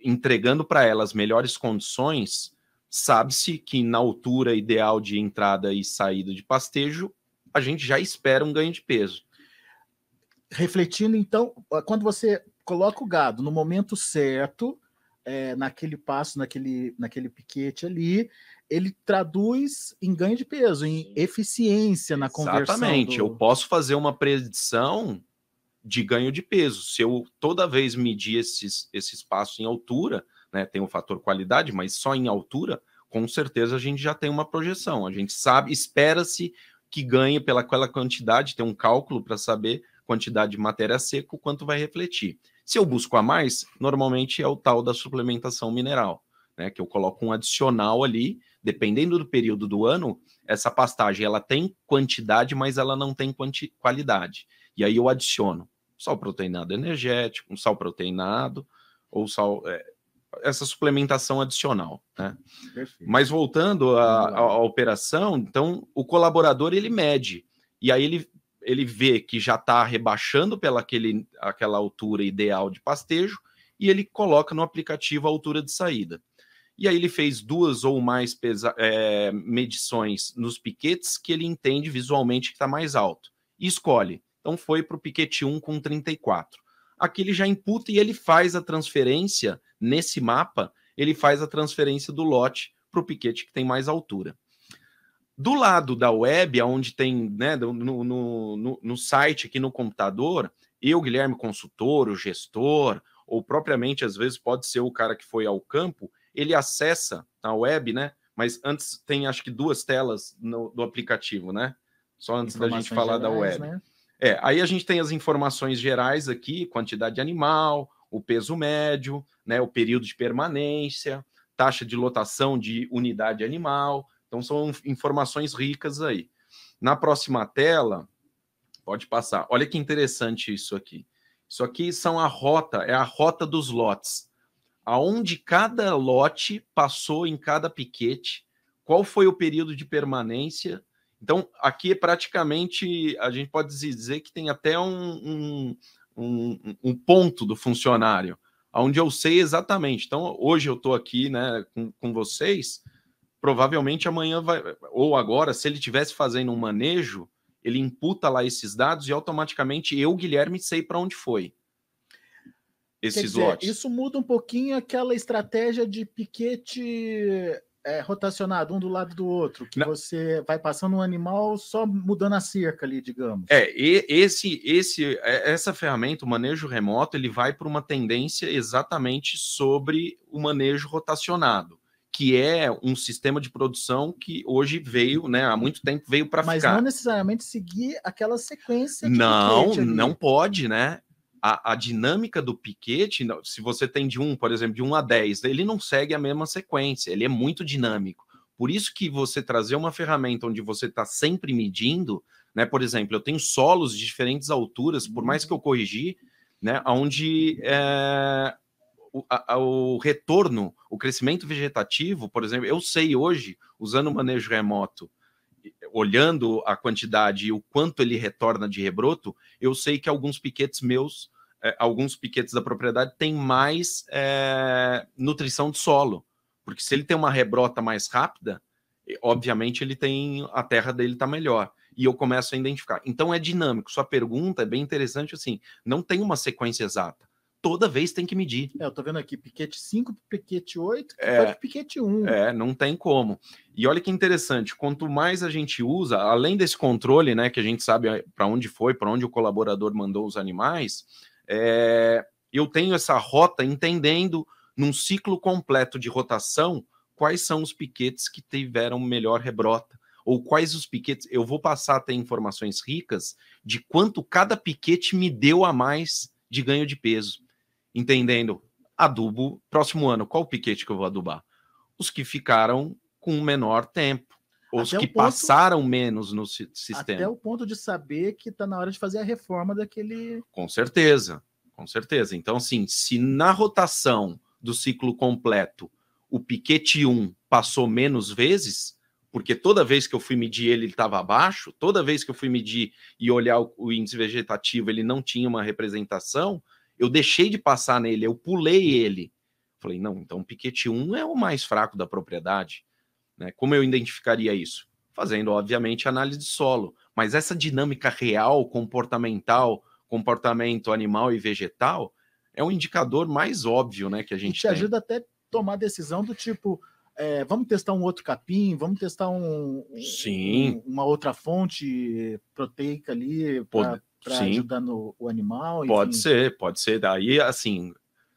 entregando para elas melhores condições, sabe-se que na altura ideal de entrada e saída de pastejo, a gente já espera um ganho de peso. Refletindo, então, quando você coloca o gado no momento certo, é, naquele passo, naquele, naquele piquete ali, ele traduz em ganho de peso, em eficiência na conversão. Exatamente. Do... Eu posso fazer uma predição de ganho de peso. Se eu toda vez medir esses, esse espaço em altura, né, tem o fator qualidade, mas só em altura, com certeza a gente já tem uma projeção. A gente sabe, espera-se que ganhe pela aquela quantidade, tem um cálculo para saber quantidade de matéria seca, o quanto vai refletir. Se eu busco a mais, normalmente é o tal da suplementação mineral, né, que eu coloco um adicional ali, dependendo do período do ano, essa pastagem ela tem quantidade, mas ela não tem qualidade. E aí eu adiciono sal proteinado energético, um sal proteinado ou sal. É, essa suplementação adicional, né? Mas voltando à, operação, então o colaborador ele mede e aí ele, ele vê que já está rebaixando pela aquele, aquela altura ideal de pastejo e ele coloca no aplicativo a altura de saída. E aí ele fez duas ou mais é, medições nos piquetes que ele entende visualmente que está mais alto e escolhe então foi para o piquete 1 com 34. Aqui ele já imputa e ele faz a transferência nesse mapa, ele faz a transferência do lote para o piquete que tem mais altura. Do lado da web, onde tem, né, no, no, no, no site aqui no computador, eu, Guilherme, consultor, o gestor, ou propriamente às vezes pode ser o cara que foi ao campo, ele acessa na web, né? Mas antes tem acho que duas telas no, do aplicativo, né? Só antes da gente falar gerais, da web. Né? É, aí a gente tem as informações gerais aqui, quantidade de animal, o peso médio, né, o período de permanência, taxa de lotação de unidade animal. Então são informações ricas aí. Na próxima tela, pode passar. Olha que interessante isso aqui. Isso aqui são a rota, é a rota dos lotes. Aonde cada lote passou em cada piquete, qual foi o período de permanência então, aqui é praticamente, a gente pode dizer que tem até um, um, um, um ponto do funcionário, onde eu sei exatamente. Então, hoje eu estou aqui né, com, com vocês, provavelmente amanhã vai, ou agora, se ele estivesse fazendo um manejo, ele imputa lá esses dados e automaticamente eu, Guilherme, sei para onde foi esses dizer, lotes. Isso muda um pouquinho aquela estratégia de piquete é, rotacionado um do lado do outro, que Não. você vai passando um animal só mudando a cerca ali, digamos. É, e esse, esse, é, essa ferramenta, o manejo remoto, ele vai para uma tendência exatamente sobre o manejo rotacionado, que é um sistema de produção que hoje veio, né, há muito tempo veio para ficar. Mas não necessariamente seguir aquela sequência. não, não pode, né? a, a, dinâmica do piquete, se você tem de um, por exemplo, de 1 a 10, ele não segue a mesma sequência, ele é muito dinâmico. Por isso que você trazer uma ferramenta onde você está sempre medindo, né? Por exemplo, eu tenho solos de diferentes alturas, por mais que eu corrigir, né? Onde é, o, a, o retorno, o crescimento vegetativo, por exemplo, eu sei hoje, usando o manejo remoto, olhando a quantidade e o quanto ele retorna de rebroto, eu sei que alguns piquetes meus é, alguns piquetes da propriedade têm mais é, nutrição de solo, porque se ele tem uma rebrota mais rápida, obviamente ele tem a terra dele está melhor e eu começo a identificar. Então é dinâmico. Sua pergunta é bem interessante assim, não tem uma sequência exata. Toda vez tem que medir. É, eu tô vendo aqui piquete 5, piquete 8, é, piquete 1. É, não tem como. E olha que interessante, quanto mais a gente usa, além desse controle, né, que a gente sabe é, para onde foi, para onde o colaborador mandou os animais, é, eu tenho essa rota entendendo num ciclo completo de rotação quais são os piquetes que tiveram melhor rebrota, ou quais os piquetes. Eu vou passar a ter informações ricas de quanto cada piquete me deu a mais de ganho de peso. Entendendo? Adubo, próximo ano, qual piquete que eu vou adubar? Os que ficaram com menor tempo. Os até que ponto, passaram menos no sistema. Até o ponto de saber que está na hora de fazer a reforma daquele. Com certeza, com certeza. Então, assim, se na rotação do ciclo completo o piquete 1 passou menos vezes, porque toda vez que eu fui medir ele, ele estava abaixo, toda vez que eu fui medir e olhar o, o, índice vegetativo, ele não tinha uma representação, eu deixei de passar nele, eu pulei ele. Falei, não, então o piquete 1 é o mais fraco da propriedade. Né? Como eu identificaria isso? Fazendo, obviamente, análise de solo. Mas essa dinâmica real, comportamental, comportamento animal e vegetal, é um indicador mais óbvio né, que a gente e te tem. ajuda até a tomar decisão do tipo, é, vamos testar um outro capim, vamos testar um, Sim. Um, uma outra fonte proteica ali para ajudar no, o animal. Enfim. Pode ser, pode ser. Daí, assim,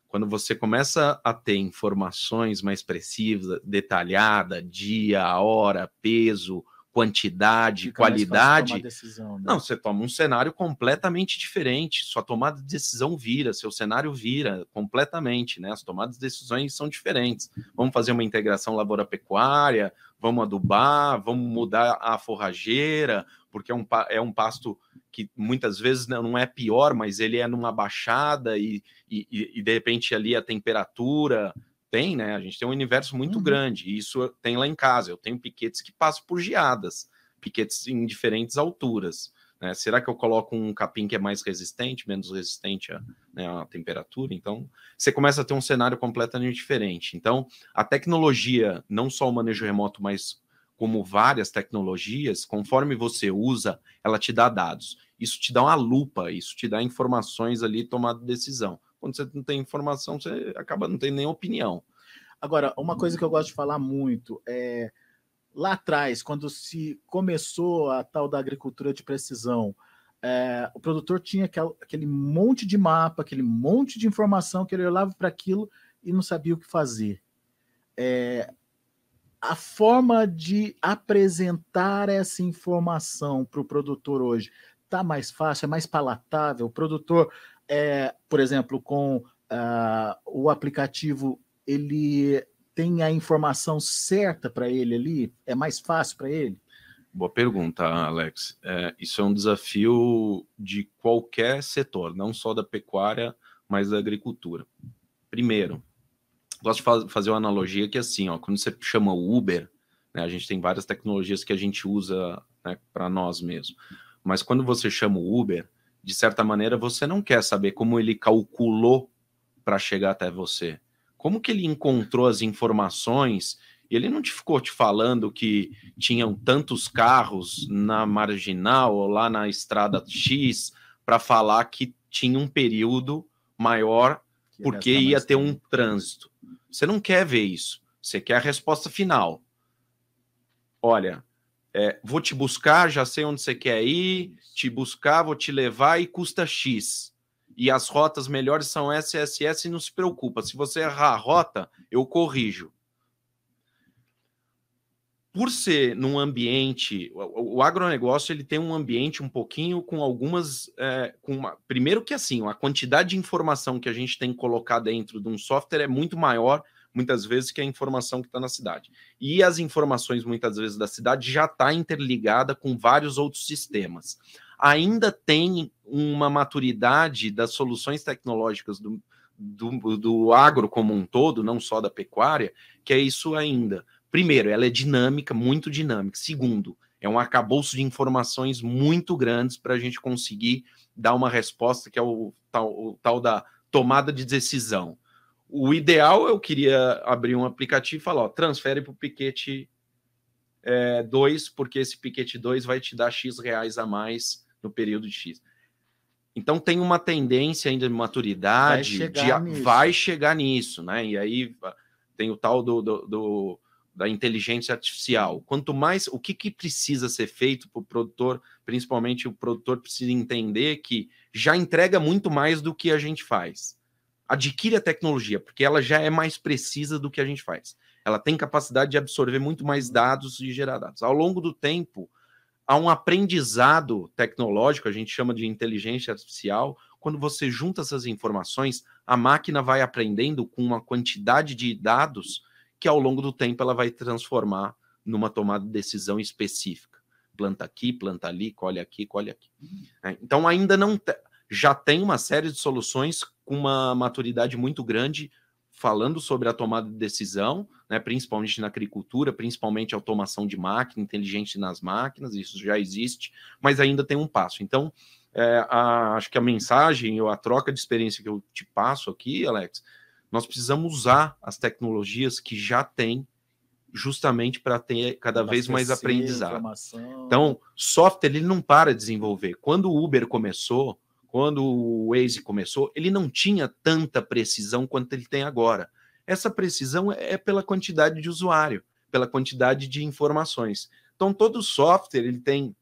quando você começa a ter informações mais precisas, detalhada, dia, hora, peso, quantidade, Fica qualidade. Decisão, né? Não, você toma um cenário completamente diferente. Sua tomada de decisão vira, seu cenário vira completamente, né? As tomadas de decisões são diferentes. Vamos fazer uma integração lavoura-pecuária, vamos adubar, vamos mudar a forrageira, porque é um, é um pasto que muitas vezes não é pior, mas ele é numa baixada e, e, e de repente ali a temperatura tem, né? A gente tem um universo muito uhum. grande, e isso tem lá em casa. Eu tenho piquetes que passam por geadas, piquetes em diferentes alturas. Né? Será que eu coloco um capim que é mais resistente, menos resistente à, né, à temperatura? Então, você começa a ter um cenário completamente diferente. Então, a tecnologia, não só o manejo remoto, mas como várias tecnologias, conforme você usa, ela te dá dados. Isso te dá uma lupa, isso te dá informações ali, tomada de decisão. Quando você não tem informação, você acaba não tendo nem opinião. Agora, uma coisa que eu gosto de falar muito é lá atrás, quando se começou a tal da agricultura de precisão, é, o produtor tinha aquel, aquele monte de mapa, aquele monte de informação que ele olhava para aquilo e não sabia o que fazer. É, a forma de apresentar essa informação para o produtor hoje está mais fácil, é mais palatável. O produtor, é, por exemplo, com uh, o aplicativo, ele tem a informação certa para ele ali? É mais fácil para ele? Boa pergunta, Alex. É, isso é um desafio de qualquer setor, não só da pecuária, mas da agricultura. Primeiro, gosto de fazer uma analogia que é assim, ó, quando você chama o Uber, né, a gente tem várias tecnologias que a gente usa né, para nós mesmos. Mas quando você chama o Uber, de certa maneira, você não quer saber como ele calculou para chegar até você. Como que ele encontrou as informações? Ele não te ficou te falando que tinham tantos carros na marginal ou lá na estrada X para falar que tinha um período maior porque ia ter um trânsito. Você não quer ver isso. Você quer a resposta final. Olha, é, vou te buscar, já sei onde você quer ir, te buscar, vou te levar e custa X. E as rotas melhores são SSS e não se preocupa. Se você errar a rota, eu corrijo. Por ser num ambiente, o, o agronegócio ele tem um ambiente um pouquinho com algumas, é, com uma, primeiro que assim, a quantidade de informação que a gente tem que colocar dentro de um software é muito maior muitas vezes, que a informação que está na cidade. E as informações, muitas vezes, da cidade já está interligada com vários outros sistemas. Ainda tem uma maturidade das soluções tecnológicas do, do, do agro como um todo, não só da pecuária, que é isso ainda. Primeiro, ela é dinâmica, muito dinâmica. Segundo, é um arcabouço de informações muito grandes para a gente conseguir dar uma resposta que é o tal, o tal da tomada de decisão. O ideal eu queria abrir um aplicativo e falar, ó, transfere para o Piquete 2, é, porque esse Piquete 2 vai te dar X reais a mais no período de X. Então tem uma tendência ainda de maturidade, vai chegar, de, nisso. Vai chegar nisso, né? E aí tem o tal do, do, do da inteligência artificial. Quanto mais, o que, que precisa ser feito para o produtor, principalmente o produtor precisa entender que já entrega muito mais do que a gente faz adquire a tecnologia, porque ela já é mais precisa do que a gente faz. ela tem capacidade de absorver muito mais dados e gerar dados. Ao longo do tempo, há um aprendizado tecnológico, a gente chama de inteligência artificial. Quando você junta essas informações, a máquina vai aprendendo com uma quantidade de dados que ao longo do tempo ela vai transformar numa tomada de decisão específica. Planta aqui, planta ali, colhe aqui, colhe aqui. É, então ainda não te... já tem uma série de soluções com uma maturidade muito grande falando sobre a tomada de decisão, né, principalmente na agricultura, principalmente automação de máquina, inteligente nas máquinas, isso já existe, mas ainda tem um passo. Então, é, a, acho que a mensagem ou a troca de experiência que eu te passo aqui, Alex, nós precisamos usar as tecnologias que já tem justamente para ter cada vez mais aprendizado. Informação. Então, software ele não para de desenvolver. Quando o Uber começou, quando o Waze começou, ele não tinha tanta precisão quanto ele tem agora. Essa precisão é pela quantidade de usuário, pela quantidade de informações. Então, todo software ele tem,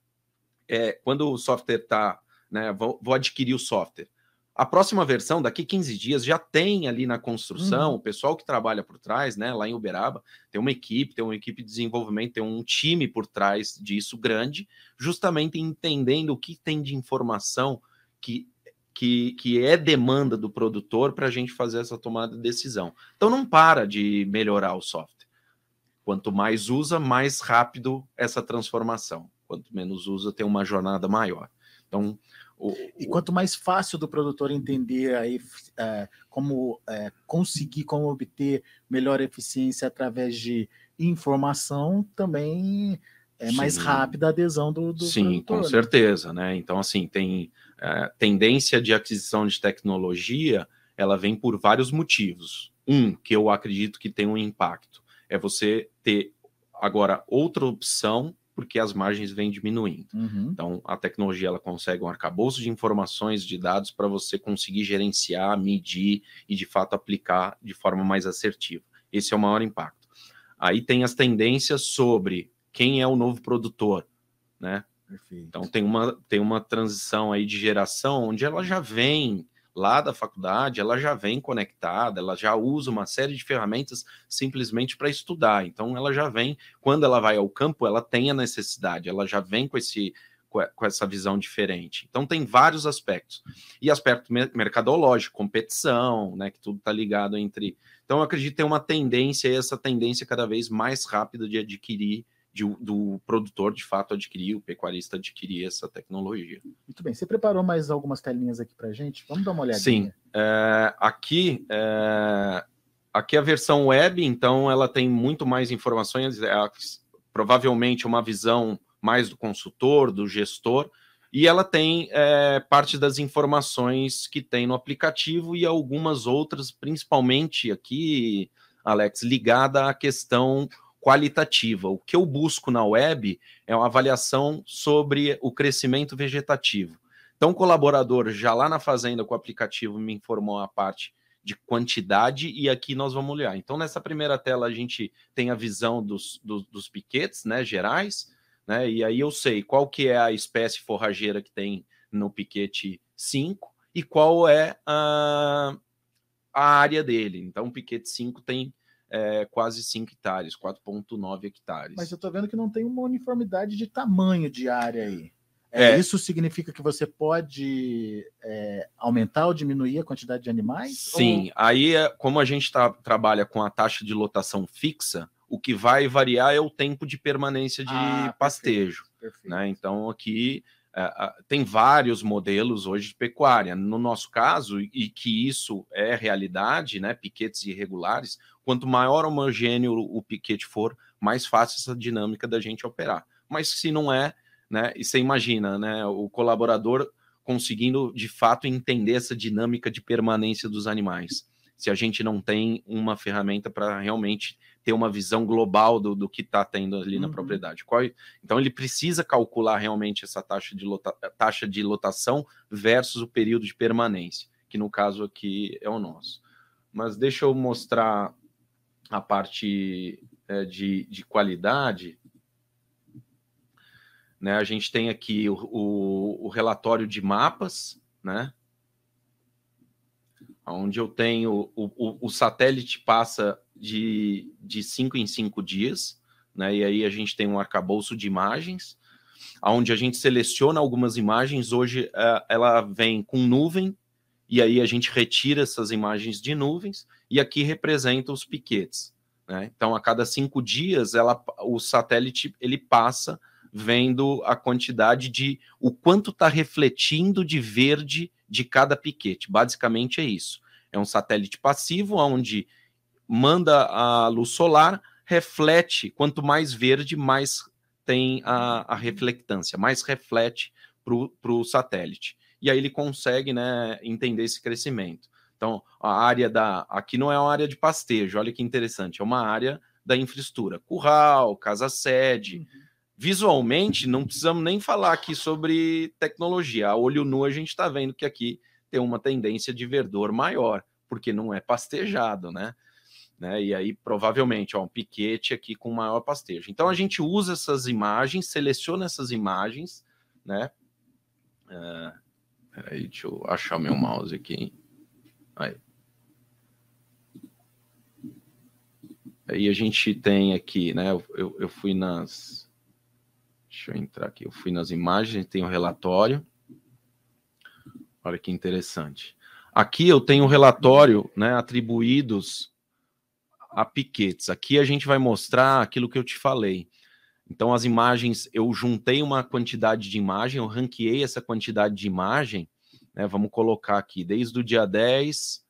é, quando o software está, né, vou, vou adquirir o software, a próxima versão, daqui 15 dias, já tem ali na construção, uhum. o pessoal que trabalha por trás, né, lá em Uberaba, tem uma equipe, tem uma equipe de desenvolvimento, tem um time por trás disso grande, justamente entendendo o que tem de informação que, que, que é demanda do produtor para a gente fazer essa tomada de decisão. Então não para de melhorar o software. Quanto mais usa, mais rápido essa transformação. Quanto menos usa, tem uma jornada maior. Então, o, e quanto mais fácil do produtor entender aí, é, como é, conseguir, como obter melhor eficiência através de informação, também é mais Sim. rápida a adesão do, do Sim, produtor, com né? certeza, né? Então, assim, tem é, tendência de aquisição de tecnologia, ela vem por vários motivos. Um, que eu acredito que tem um impacto, é você ter agora outra opção porque as margens vêm diminuindo. Uhum. Então, a tecnologia ela consegue um arcabouço de informações, de dados para você conseguir gerenciar, medir e de fato aplicar de forma mais assertiva. Esse é o maior impacto. Aí tem as tendências sobre quem é o novo produtor, né? Perfeito. Então tem uma, tem uma transição aí de geração onde ela já vem lá da faculdade, ela já vem conectada, ela já usa uma série de ferramentas simplesmente para estudar. Então, ela já vem, quando ela vai ao campo, ela tem a necessidade, ela já vem com esse com essa visão diferente. Então tem vários aspectos. E aspecto mercadológico, competição, né, que tudo está ligado entre. Então eu acredito que tem uma tendência, essa tendência cada vez mais rápida de adquirir de, do produtor de fato adquirir, o pecuarista adquirir essa tecnologia. Muito bem. Você preparou mais algumas telinhas aqui para gente? Vamos dar uma olhada. Sim. É, aqui, é, aqui a versão web, então ela tem muito mais informações, é, provavelmente uma visão mais do consultor, do gestor, e ela tem é, parte das informações que tem no aplicativo e algumas outras, principalmente aqui, Alex, ligada à questão qualitativa. O que eu busco na web é uma avaliação sobre o crescimento vegetativo. Então, o colaborador já lá na fazenda com o aplicativo me informou a parte de quantidade e aqui nós vamos olhar. Então, nessa primeira tela, a gente tem a visão dos, dos, dos piquetes né, gerais, né? E aí eu sei qual que é a espécie forrageira que tem no piquete 5 e qual é a, a área dele. Então, o piquete 5 tem é, quase 5 hectares, 4,9 hectares. Mas eu estou vendo que não tem uma uniformidade de tamanho de área aí. É, é. Isso significa que você pode é, aumentar ou diminuir a quantidade de animais? Sim, ou... aí é, como a gente tá, trabalha com a taxa de lotação fixa, o que vai variar é o tempo de permanência de ah, pastejo. Perfeito, perfeito. Né? Então aqui tem vários modelos hoje de pecuária. No nosso caso, e que isso é realidade, né? Piquetes irregulares, quanto maior homogêneo o piquete for, mais fácil essa dinâmica da gente operar. Mas se não é, né? E você imagina, né? O colaborador conseguindo de fato entender essa dinâmica de permanência dos animais. Se a gente não tem uma ferramenta para realmente ter uma visão global do, do que está tendo ali uhum. na propriedade. Qual, então ele precisa calcular realmente essa taxa de, lota, taxa de lotação versus o período de permanência, que no caso aqui é o nosso. Mas deixa eu mostrar a parte é, de, de qualidade. Né, a gente tem aqui o, o, o relatório de mapas, né? Onde eu tenho o, o, o, satélite passa de, de cinco em cinco dias, né? E aí a gente tem um arcabouço de imagens, onde a gente seleciona algumas imagens. Hoje é, ela vem com nuvem, e aí a gente retira essas imagens de nuvens, e aqui representa os piquetes. Né? Então, a cada cinco dias, ela, o satélite ele passa vendo a quantidade de o quanto está refletindo de verde de cada piquete. Basicamente é isso. É um satélite passivo onde manda a luz solar, reflete. Quanto mais verde, mais tem a, a reflectância, mais reflete para o satélite. E aí ele consegue né, entender esse crescimento. Então, a área da. Aqui não é uma área de pastejo, olha que interessante, é uma área da infraestrutura. Curral, casa-sede. Uhum. Visualmente, não precisamos nem falar aqui sobre tecnologia. A olho nu, a gente está vendo que aqui tem uma tendência de verdor maior, porque não é pastejado, né? né? E aí, provavelmente, ó, um piquete aqui com maior pastejo. Então, a gente usa essas imagens, seleciona essas imagens, né? Uh, peraí, deixa eu achar meu mouse aqui. Aí. Aí a gente tem aqui, né? Eu, eu fui nas. Deixa eu entrar aqui. Eu fui nas imagens, tem o relatório. Olha que interessante. Aqui eu tenho o relatório, né? Atribuídos a piquetes. Aqui a gente vai mostrar aquilo que eu te falei. Então, as imagens, eu juntei uma quantidade de imagem, eu ranqueei essa quantidade de imagem né? Vamos colocar aqui, desde o dia 10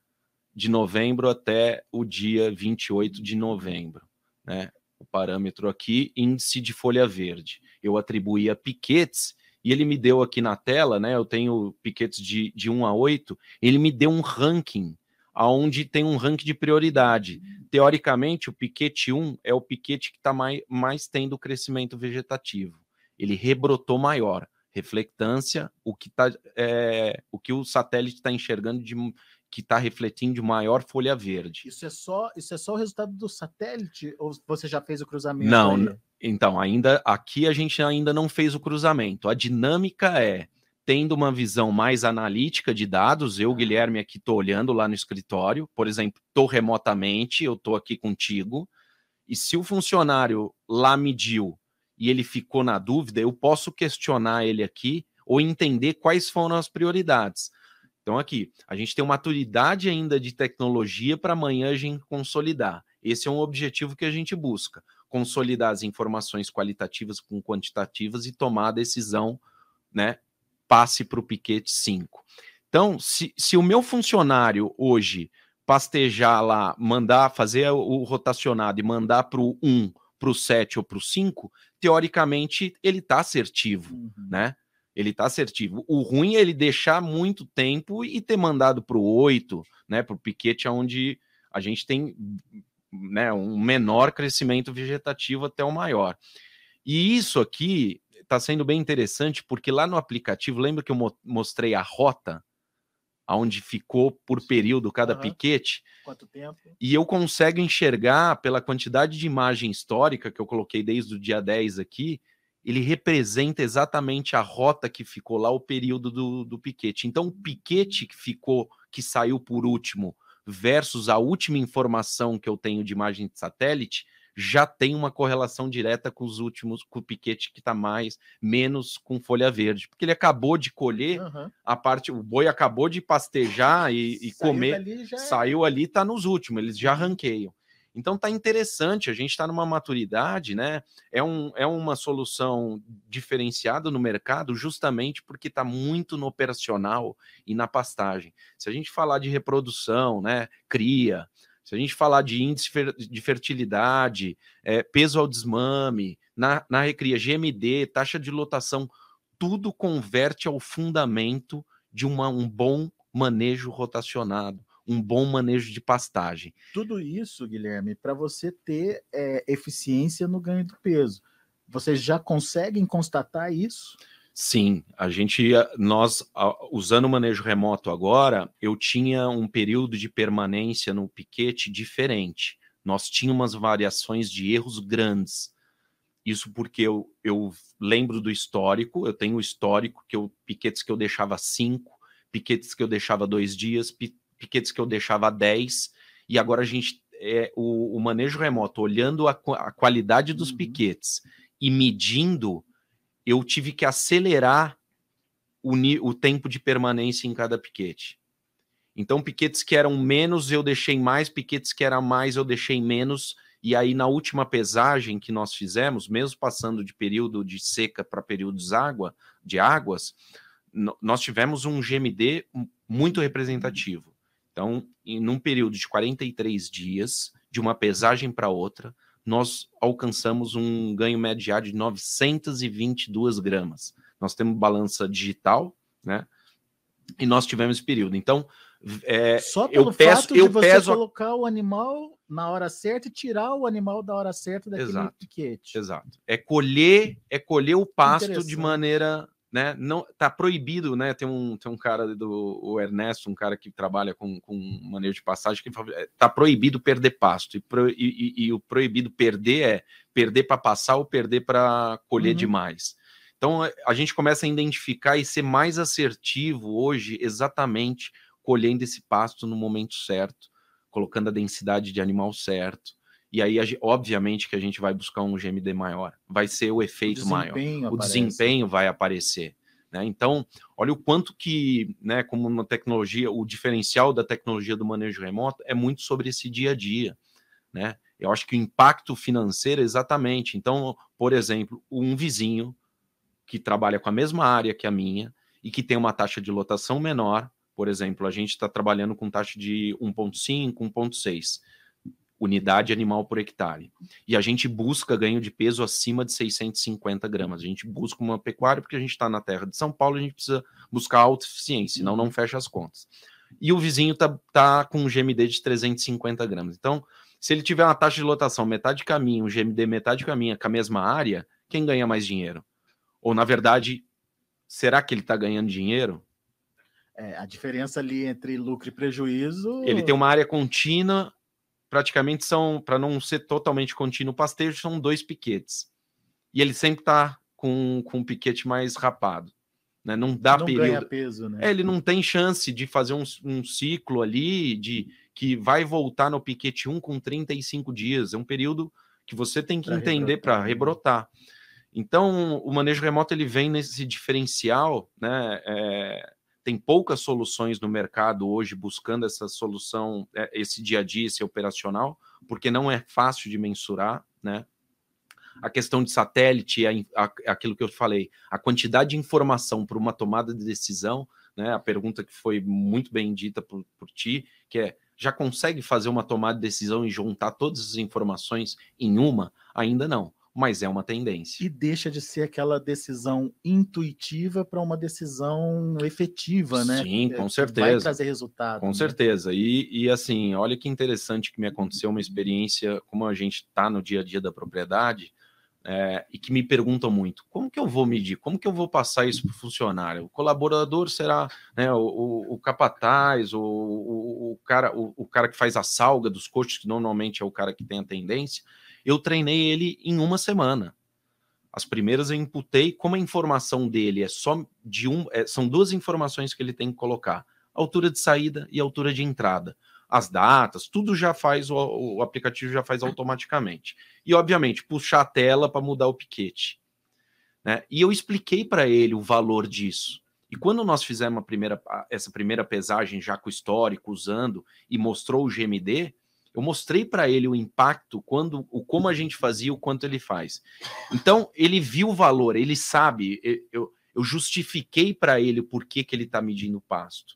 de novembro até o dia 28 de novembro. Né? O parâmetro aqui, índice de folha verde. Eu atribuí a piquetes e ele me deu aqui na tela, né? Eu tenho piquetes de, de 1 a 8, ele me deu um ranking aonde tem um ranking de prioridade. Teoricamente, o piquete 1 é o piquete que está mais, mais tendo crescimento vegetativo. Ele rebrotou maior reflectância, o que, tá, é, o, que o satélite está enxergando de que está refletindo de maior folha verde. Isso é só isso é só o resultado do satélite ou você já fez o cruzamento? Não, aí? Então ainda aqui a gente ainda não fez o cruzamento. A dinâmica é tendo uma visão mais analítica de dados. Eu, ah. Guilherme, aqui estou olhando lá no escritório, por exemplo, estou remotamente, eu estou aqui contigo. E se o funcionário lá mediu e ele ficou na dúvida, eu posso questionar ele aqui ou entender quais foram as prioridades. Então, aqui, a gente tem uma maturidade ainda de tecnologia para amanhã a gente consolidar. Esse é um objetivo que a gente busca: consolidar as informações qualitativas com quantitativas e tomar a decisão, né? Passe para o piquete 5. Então, se, se o meu funcionário hoje pastejar lá, mandar fazer o rotacionado e mandar para o 1 para o 7 ou para o 5, teoricamente ele está assertivo, uhum. né? Ele está assertivo. O ruim é ele deixar muito tempo e ter mandado para o 8, né? Para o piquete, onde a gente tem né, um menor crescimento vegetativo até o maior. E isso aqui está sendo bem interessante, porque lá no aplicativo, lembra que eu mo mostrei a rota? aonde ficou por período cada uhum. piquete. Quanto tempo? E eu consigo enxergar pela quantidade de imagem histórica que eu coloquei desde o dia 10 aqui, ele representa exatamente a rota que ficou lá, o período do, do piquete. Então, o piquete que ficou, que saiu por último, versus a última informação que eu tenho de imagem de satélite, já tem uma correlação direta com os últimos, com o piquete que está mais, menos com folha verde, porque ele acabou de colher uhum. a parte, o boi acabou de pastejar e, e comer, ali já... É saiu ali, está nos últimos, eles já ranqueiam. Então tá interessante, a gente está numa maturidade, né? É, um, é uma solução diferenciada no mercado, justamente porque está muito no operacional e na pastagem. Se a gente falar de reprodução, né? Cria, se a gente falar de índice de fertilidade, é, peso ao desmame, na, na recria, GMD, taxa de lotação, tudo converte ao fundamento de uma, um bom manejo rotacionado, um bom manejo de pastagem. Tudo isso, Guilherme, para você ter é, eficiência no ganho do peso. Vocês já conseguem constatar isso? Sim, a gente, nós, usando o manejo remoto agora, eu tinha um período de permanência no piquete diferente. Nós tínhamos variações de erros grandes. Isso porque eu, eu lembro do histórico, eu tenho o histórico que eu piquetes que eu deixava cinco, piquetes que eu deixava dois dias, piquetes que eu deixava dez, e agora a gente é, o, o, manejo remoto, olhando a, a qualidade dos uhum. piquetes e medindo, eu tive que acelerar o, o tempo de permanência em cada piquete. Então, piquetes que eram menos, eu deixei mais, piquetes que eram mais, eu deixei menos. E aí, na última pesagem que nós fizemos, mesmo passando de período de seca para períodos água, de águas, nós tivemos um GMD muito representativo. Então, em um período de 43 dias, de uma pesagem para outra, nós alcançamos um ganho médio de 922 gramas. Nós temos balança digital, né? E nós tivemos esse período. Então, é, Só pelo eu peço, fato de eu você peso... colocar o animal na hora certa e tirar o animal da hora certa daquele exato, piquete. Exato. É colher, é colher o pasto de maneira né? Não tá proibido, né? Tem um, tem um cara do o Ernesto, um cara que trabalha com, com manejo de passagem, que fala, é, tá proibido perder pasto. E, pro, e, e, e o proibido perder é perder para passar ou perder para colher uhum. demais. Então a gente começa a identificar e ser mais assertivo hoje, exatamente colhendo esse pasto no momento certo, colocando a densidade de animal certo, e aí, obviamente, que a gente vai buscar um GMD maior, vai ser o efeito o maior, aparece. o desempenho vai aparecer. Né? Então, olha o quanto que, né, como uma tecnologia, o diferencial da tecnologia do manejo remoto é muito sobre esse dia a dia. Né? Eu acho que o impacto financeiro, exatamente. Então, por exemplo, um vizinho que trabalha com a mesma área que a minha e que tem uma taxa de lotação menor, por exemplo, a gente está trabalhando com taxa de 1,5, 1,6 unidade animal por hectare. E a gente busca ganho de peso acima de 650 gramas. A gente busca uma pecuária porque a gente está na terra de São Paulo, a gente precisa buscar alta eficiência, senão não fecha as contas. E o vizinho tá, tá com um GMD de 350 gramas. Então, se ele tiver uma taxa de lotação metade de caminho, um GMD metade de caminho com a mesma área, quem ganha mais dinheiro? Ou, na verdade, será que ele está ganhando dinheiro? É, a diferença ali entre lucro e prejuízo. Ele tem uma área contínua praticamente são, para não ser totalmente contínuo pastejo, são dois piquetes. E ele sempre está com, com um piquete mais rapado. Né? Não dá não período. peso, né? É, ele não tem chance de fazer um, um ciclo ali de que vai voltar no piquete 1 com 35 dias. É um período que você tem que pra entender para né? rebrotar. Então, o manejo remoto ele vem nesse diferencial, né? É, tem poucas soluções no mercado hoje buscando essa solução, é, esse dia a dia, esse operacional, porque não é fácil de mensurar, né? A questão de satélite, é aquilo que eu falei, a quantidade de informação para uma tomada de decisão, né? A pergunta que foi muito bem dita por, por ti, que é já consegue fazer uma tomada de decisão e juntar todas as informações em uma? Ainda não mas é uma tendência. E deixa de ser aquela decisão intuitiva para uma decisão efetiva, né? Sim, com certeza. Vai trazer resultado. Com né? certeza. E, e assim, olha que interessante que me aconteceu uma experiência, como a gente está no dia a dia da propriedade, é, e que me perguntam muito: como que eu vou medir? Como que eu vou passar isso para o funcionário? O colaborador será né, o, o, o capataz, o, o, cara, o, cara que faz a salga dos costos, que normalmente é o cara que tem a tendência eu treinei ele em uma semana. As primeiras eu imputei, como a informação dele é só de um, é, são duas informações que ele tem que colocar: altura de saída e altura de entrada. As datas, tudo já faz, o, o aplicativo já faz automaticamente. E, obviamente, puxar a tela para mudar o piquete. Né? E eu expliquei para ele o valor disso. E quando nós fizemos primeira, essa primeira pesagem já com o histórico, usando, e mostrou o GMD, eu mostrei para ele o impacto, quando, o como a gente fazia, o quanto ele faz. Então, ele viu o valor, ele sabe, eu, eu justifiquei para ele o porquê que ele está medindo o pasto.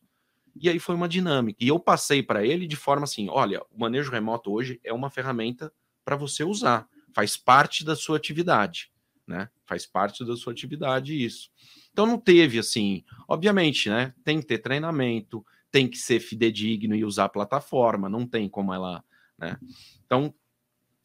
E aí foi uma dinâmica. E eu passei para ele de forma assim: olha, o manejo remoto hoje é uma ferramenta para você usar, faz parte da sua atividade, né? Faz parte da sua atividade isso. Então não teve assim, obviamente, né? Tem que ter treinamento, tem que ser fidedigno e usar a plataforma, não tem como ela né? Então,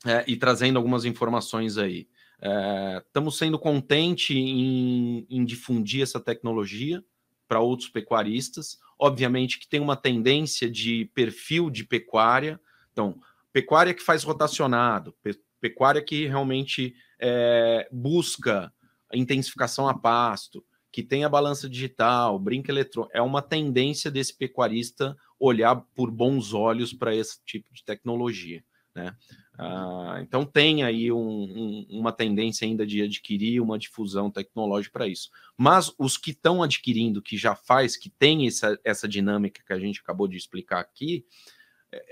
é, e trazendo algumas informações aí. É, estamos sendo contentes em, em difundir essa tecnologia para outros pecuaristas. Obviamente que tem uma tendência de perfil de pecuária. Então, pecuária que faz rotacionado, pecuária que realmente é, busca intensificação a pasto, que tem a balança digital, brinca eletrônico, é uma tendência desse pecuarista olhar por bons olhos para esse tipo de tecnologia. né? Ah, então tem aí um, um, uma tendência ainda de adquirir uma difusão tecnológica para isso. Mas os que estão adquirindo, que já faz, que tem essa, essa dinâmica que a gente acabou de explicar aqui,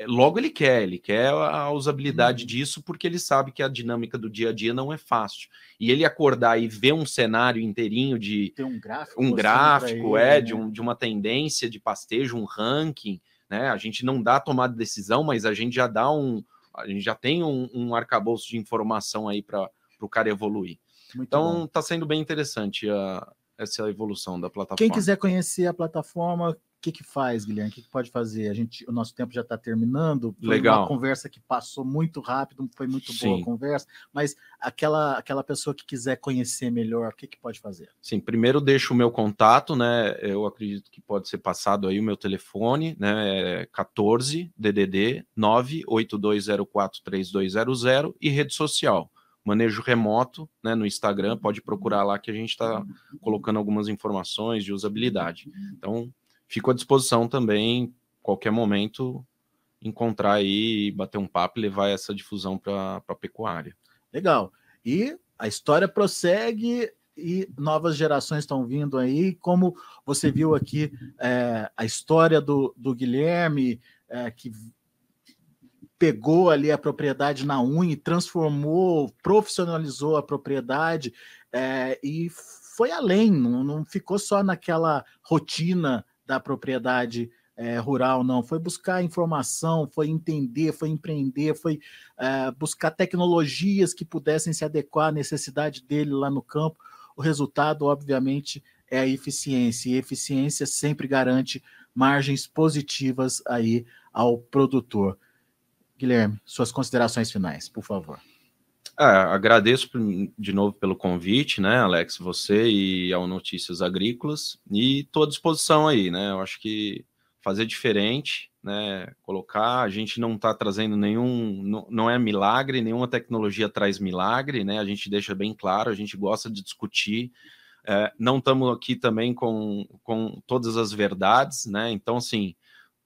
logo ele quer, ele quer a usabilidade uhum. disso, porque ele sabe que a dinâmica do dia a dia não é fácil. E ele acordar e ver um cenário inteirinho de Tem um gráfico, um gráfico ele, é, né? de, um, de uma tendência de pastejo, um ranking, né? A gente não dá tomada de decisão, mas a gente já dá um, a gente já tem um, um arcabouço de informação aí para o cara evoluir. Muito então está sendo bem interessante a, essa evolução da plataforma. Quem quiser conhecer a plataforma, que, que faz, Guilherme? O que, que, pode fazer? A gente, o nosso tempo já está terminando. Foi Legal. uma conversa que passou muito rápido, foi muito Sim. boa a conversa, mas aquela, aquela pessoa que quiser conhecer melhor, o que, que pode fazer? Sim, primeiro deixo o meu contato, né? Eu acredito que pode ser passado aí o meu telefone, né? É 14 DDD 982043200 e rede social manejo remoto né, no Instagram, pode procurar lá que a gente está colocando algumas informações de usabilidade. Então, fico à disposição também, qualquer momento, encontrar aí, bater um papo e levar essa difusão para a pecuária. Legal. E a história prossegue e novas gerações estão vindo aí. Como você viu aqui, é, a história do, do Guilherme, é, que pegou ali a propriedade na unha transformou, profissionalizou a propriedade é, e foi além, não, não ficou só naquela rotina da propriedade é, rural, não. Foi buscar informação, foi entender, foi empreender, foi é, buscar tecnologias que pudessem se adequar à necessidade dele lá no campo. O resultado, obviamente, é a eficiência. E eficiência sempre garante margens positivas aí ao produtor. Guilherme, suas considerações finais, por favor. É, agradeço de novo pelo convite, né, Alex, você e ao Notícias Agrícolas, e estou à disposição aí, né, eu acho que fazer diferente, né, colocar, a gente não está trazendo nenhum, não, não, é milagre, nenhuma tecnologia traz milagre, né, a gente deixa bem claro, a gente gosta de discutir, é, não estamos aqui também com, com todas as verdades, né, então, assim,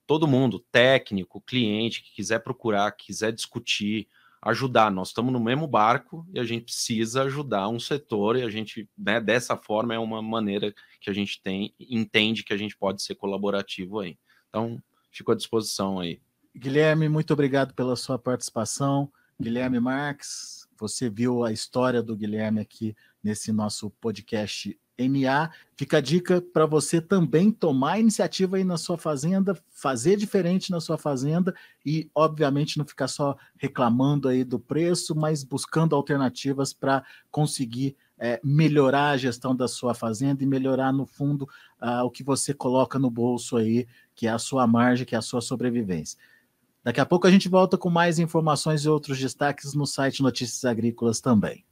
todo mundo, técnico, cliente, que quiser procurar, quiser discutir, ajudar. Nós estamos no mesmo barco e a gente precisa ajudar um setor e a gente, né, dessa forma é uma maneira que a gente tem, entende que a gente pode ser colaborativo aí. Então, fico à disposição aí. Guilherme, muito obrigado pela sua participação. Guilherme Marques, você viu a história do Guilherme aqui nesse nosso podcast NA. Fica a dica para você também tomar iniciativa aí na sua fazenda, fazer diferente na sua fazenda e, obviamente, não ficar só reclamando aí do preço, mas buscando alternativas para conseguir é, melhorar a gestão da sua fazenda e melhorar, no fundo, o que você coloca no bolso aí, que é a sua margem, que é a sua sobrevivência. Daqui a pouco a gente volta com mais informações e outros destaques no site Notícias Agrícolas também.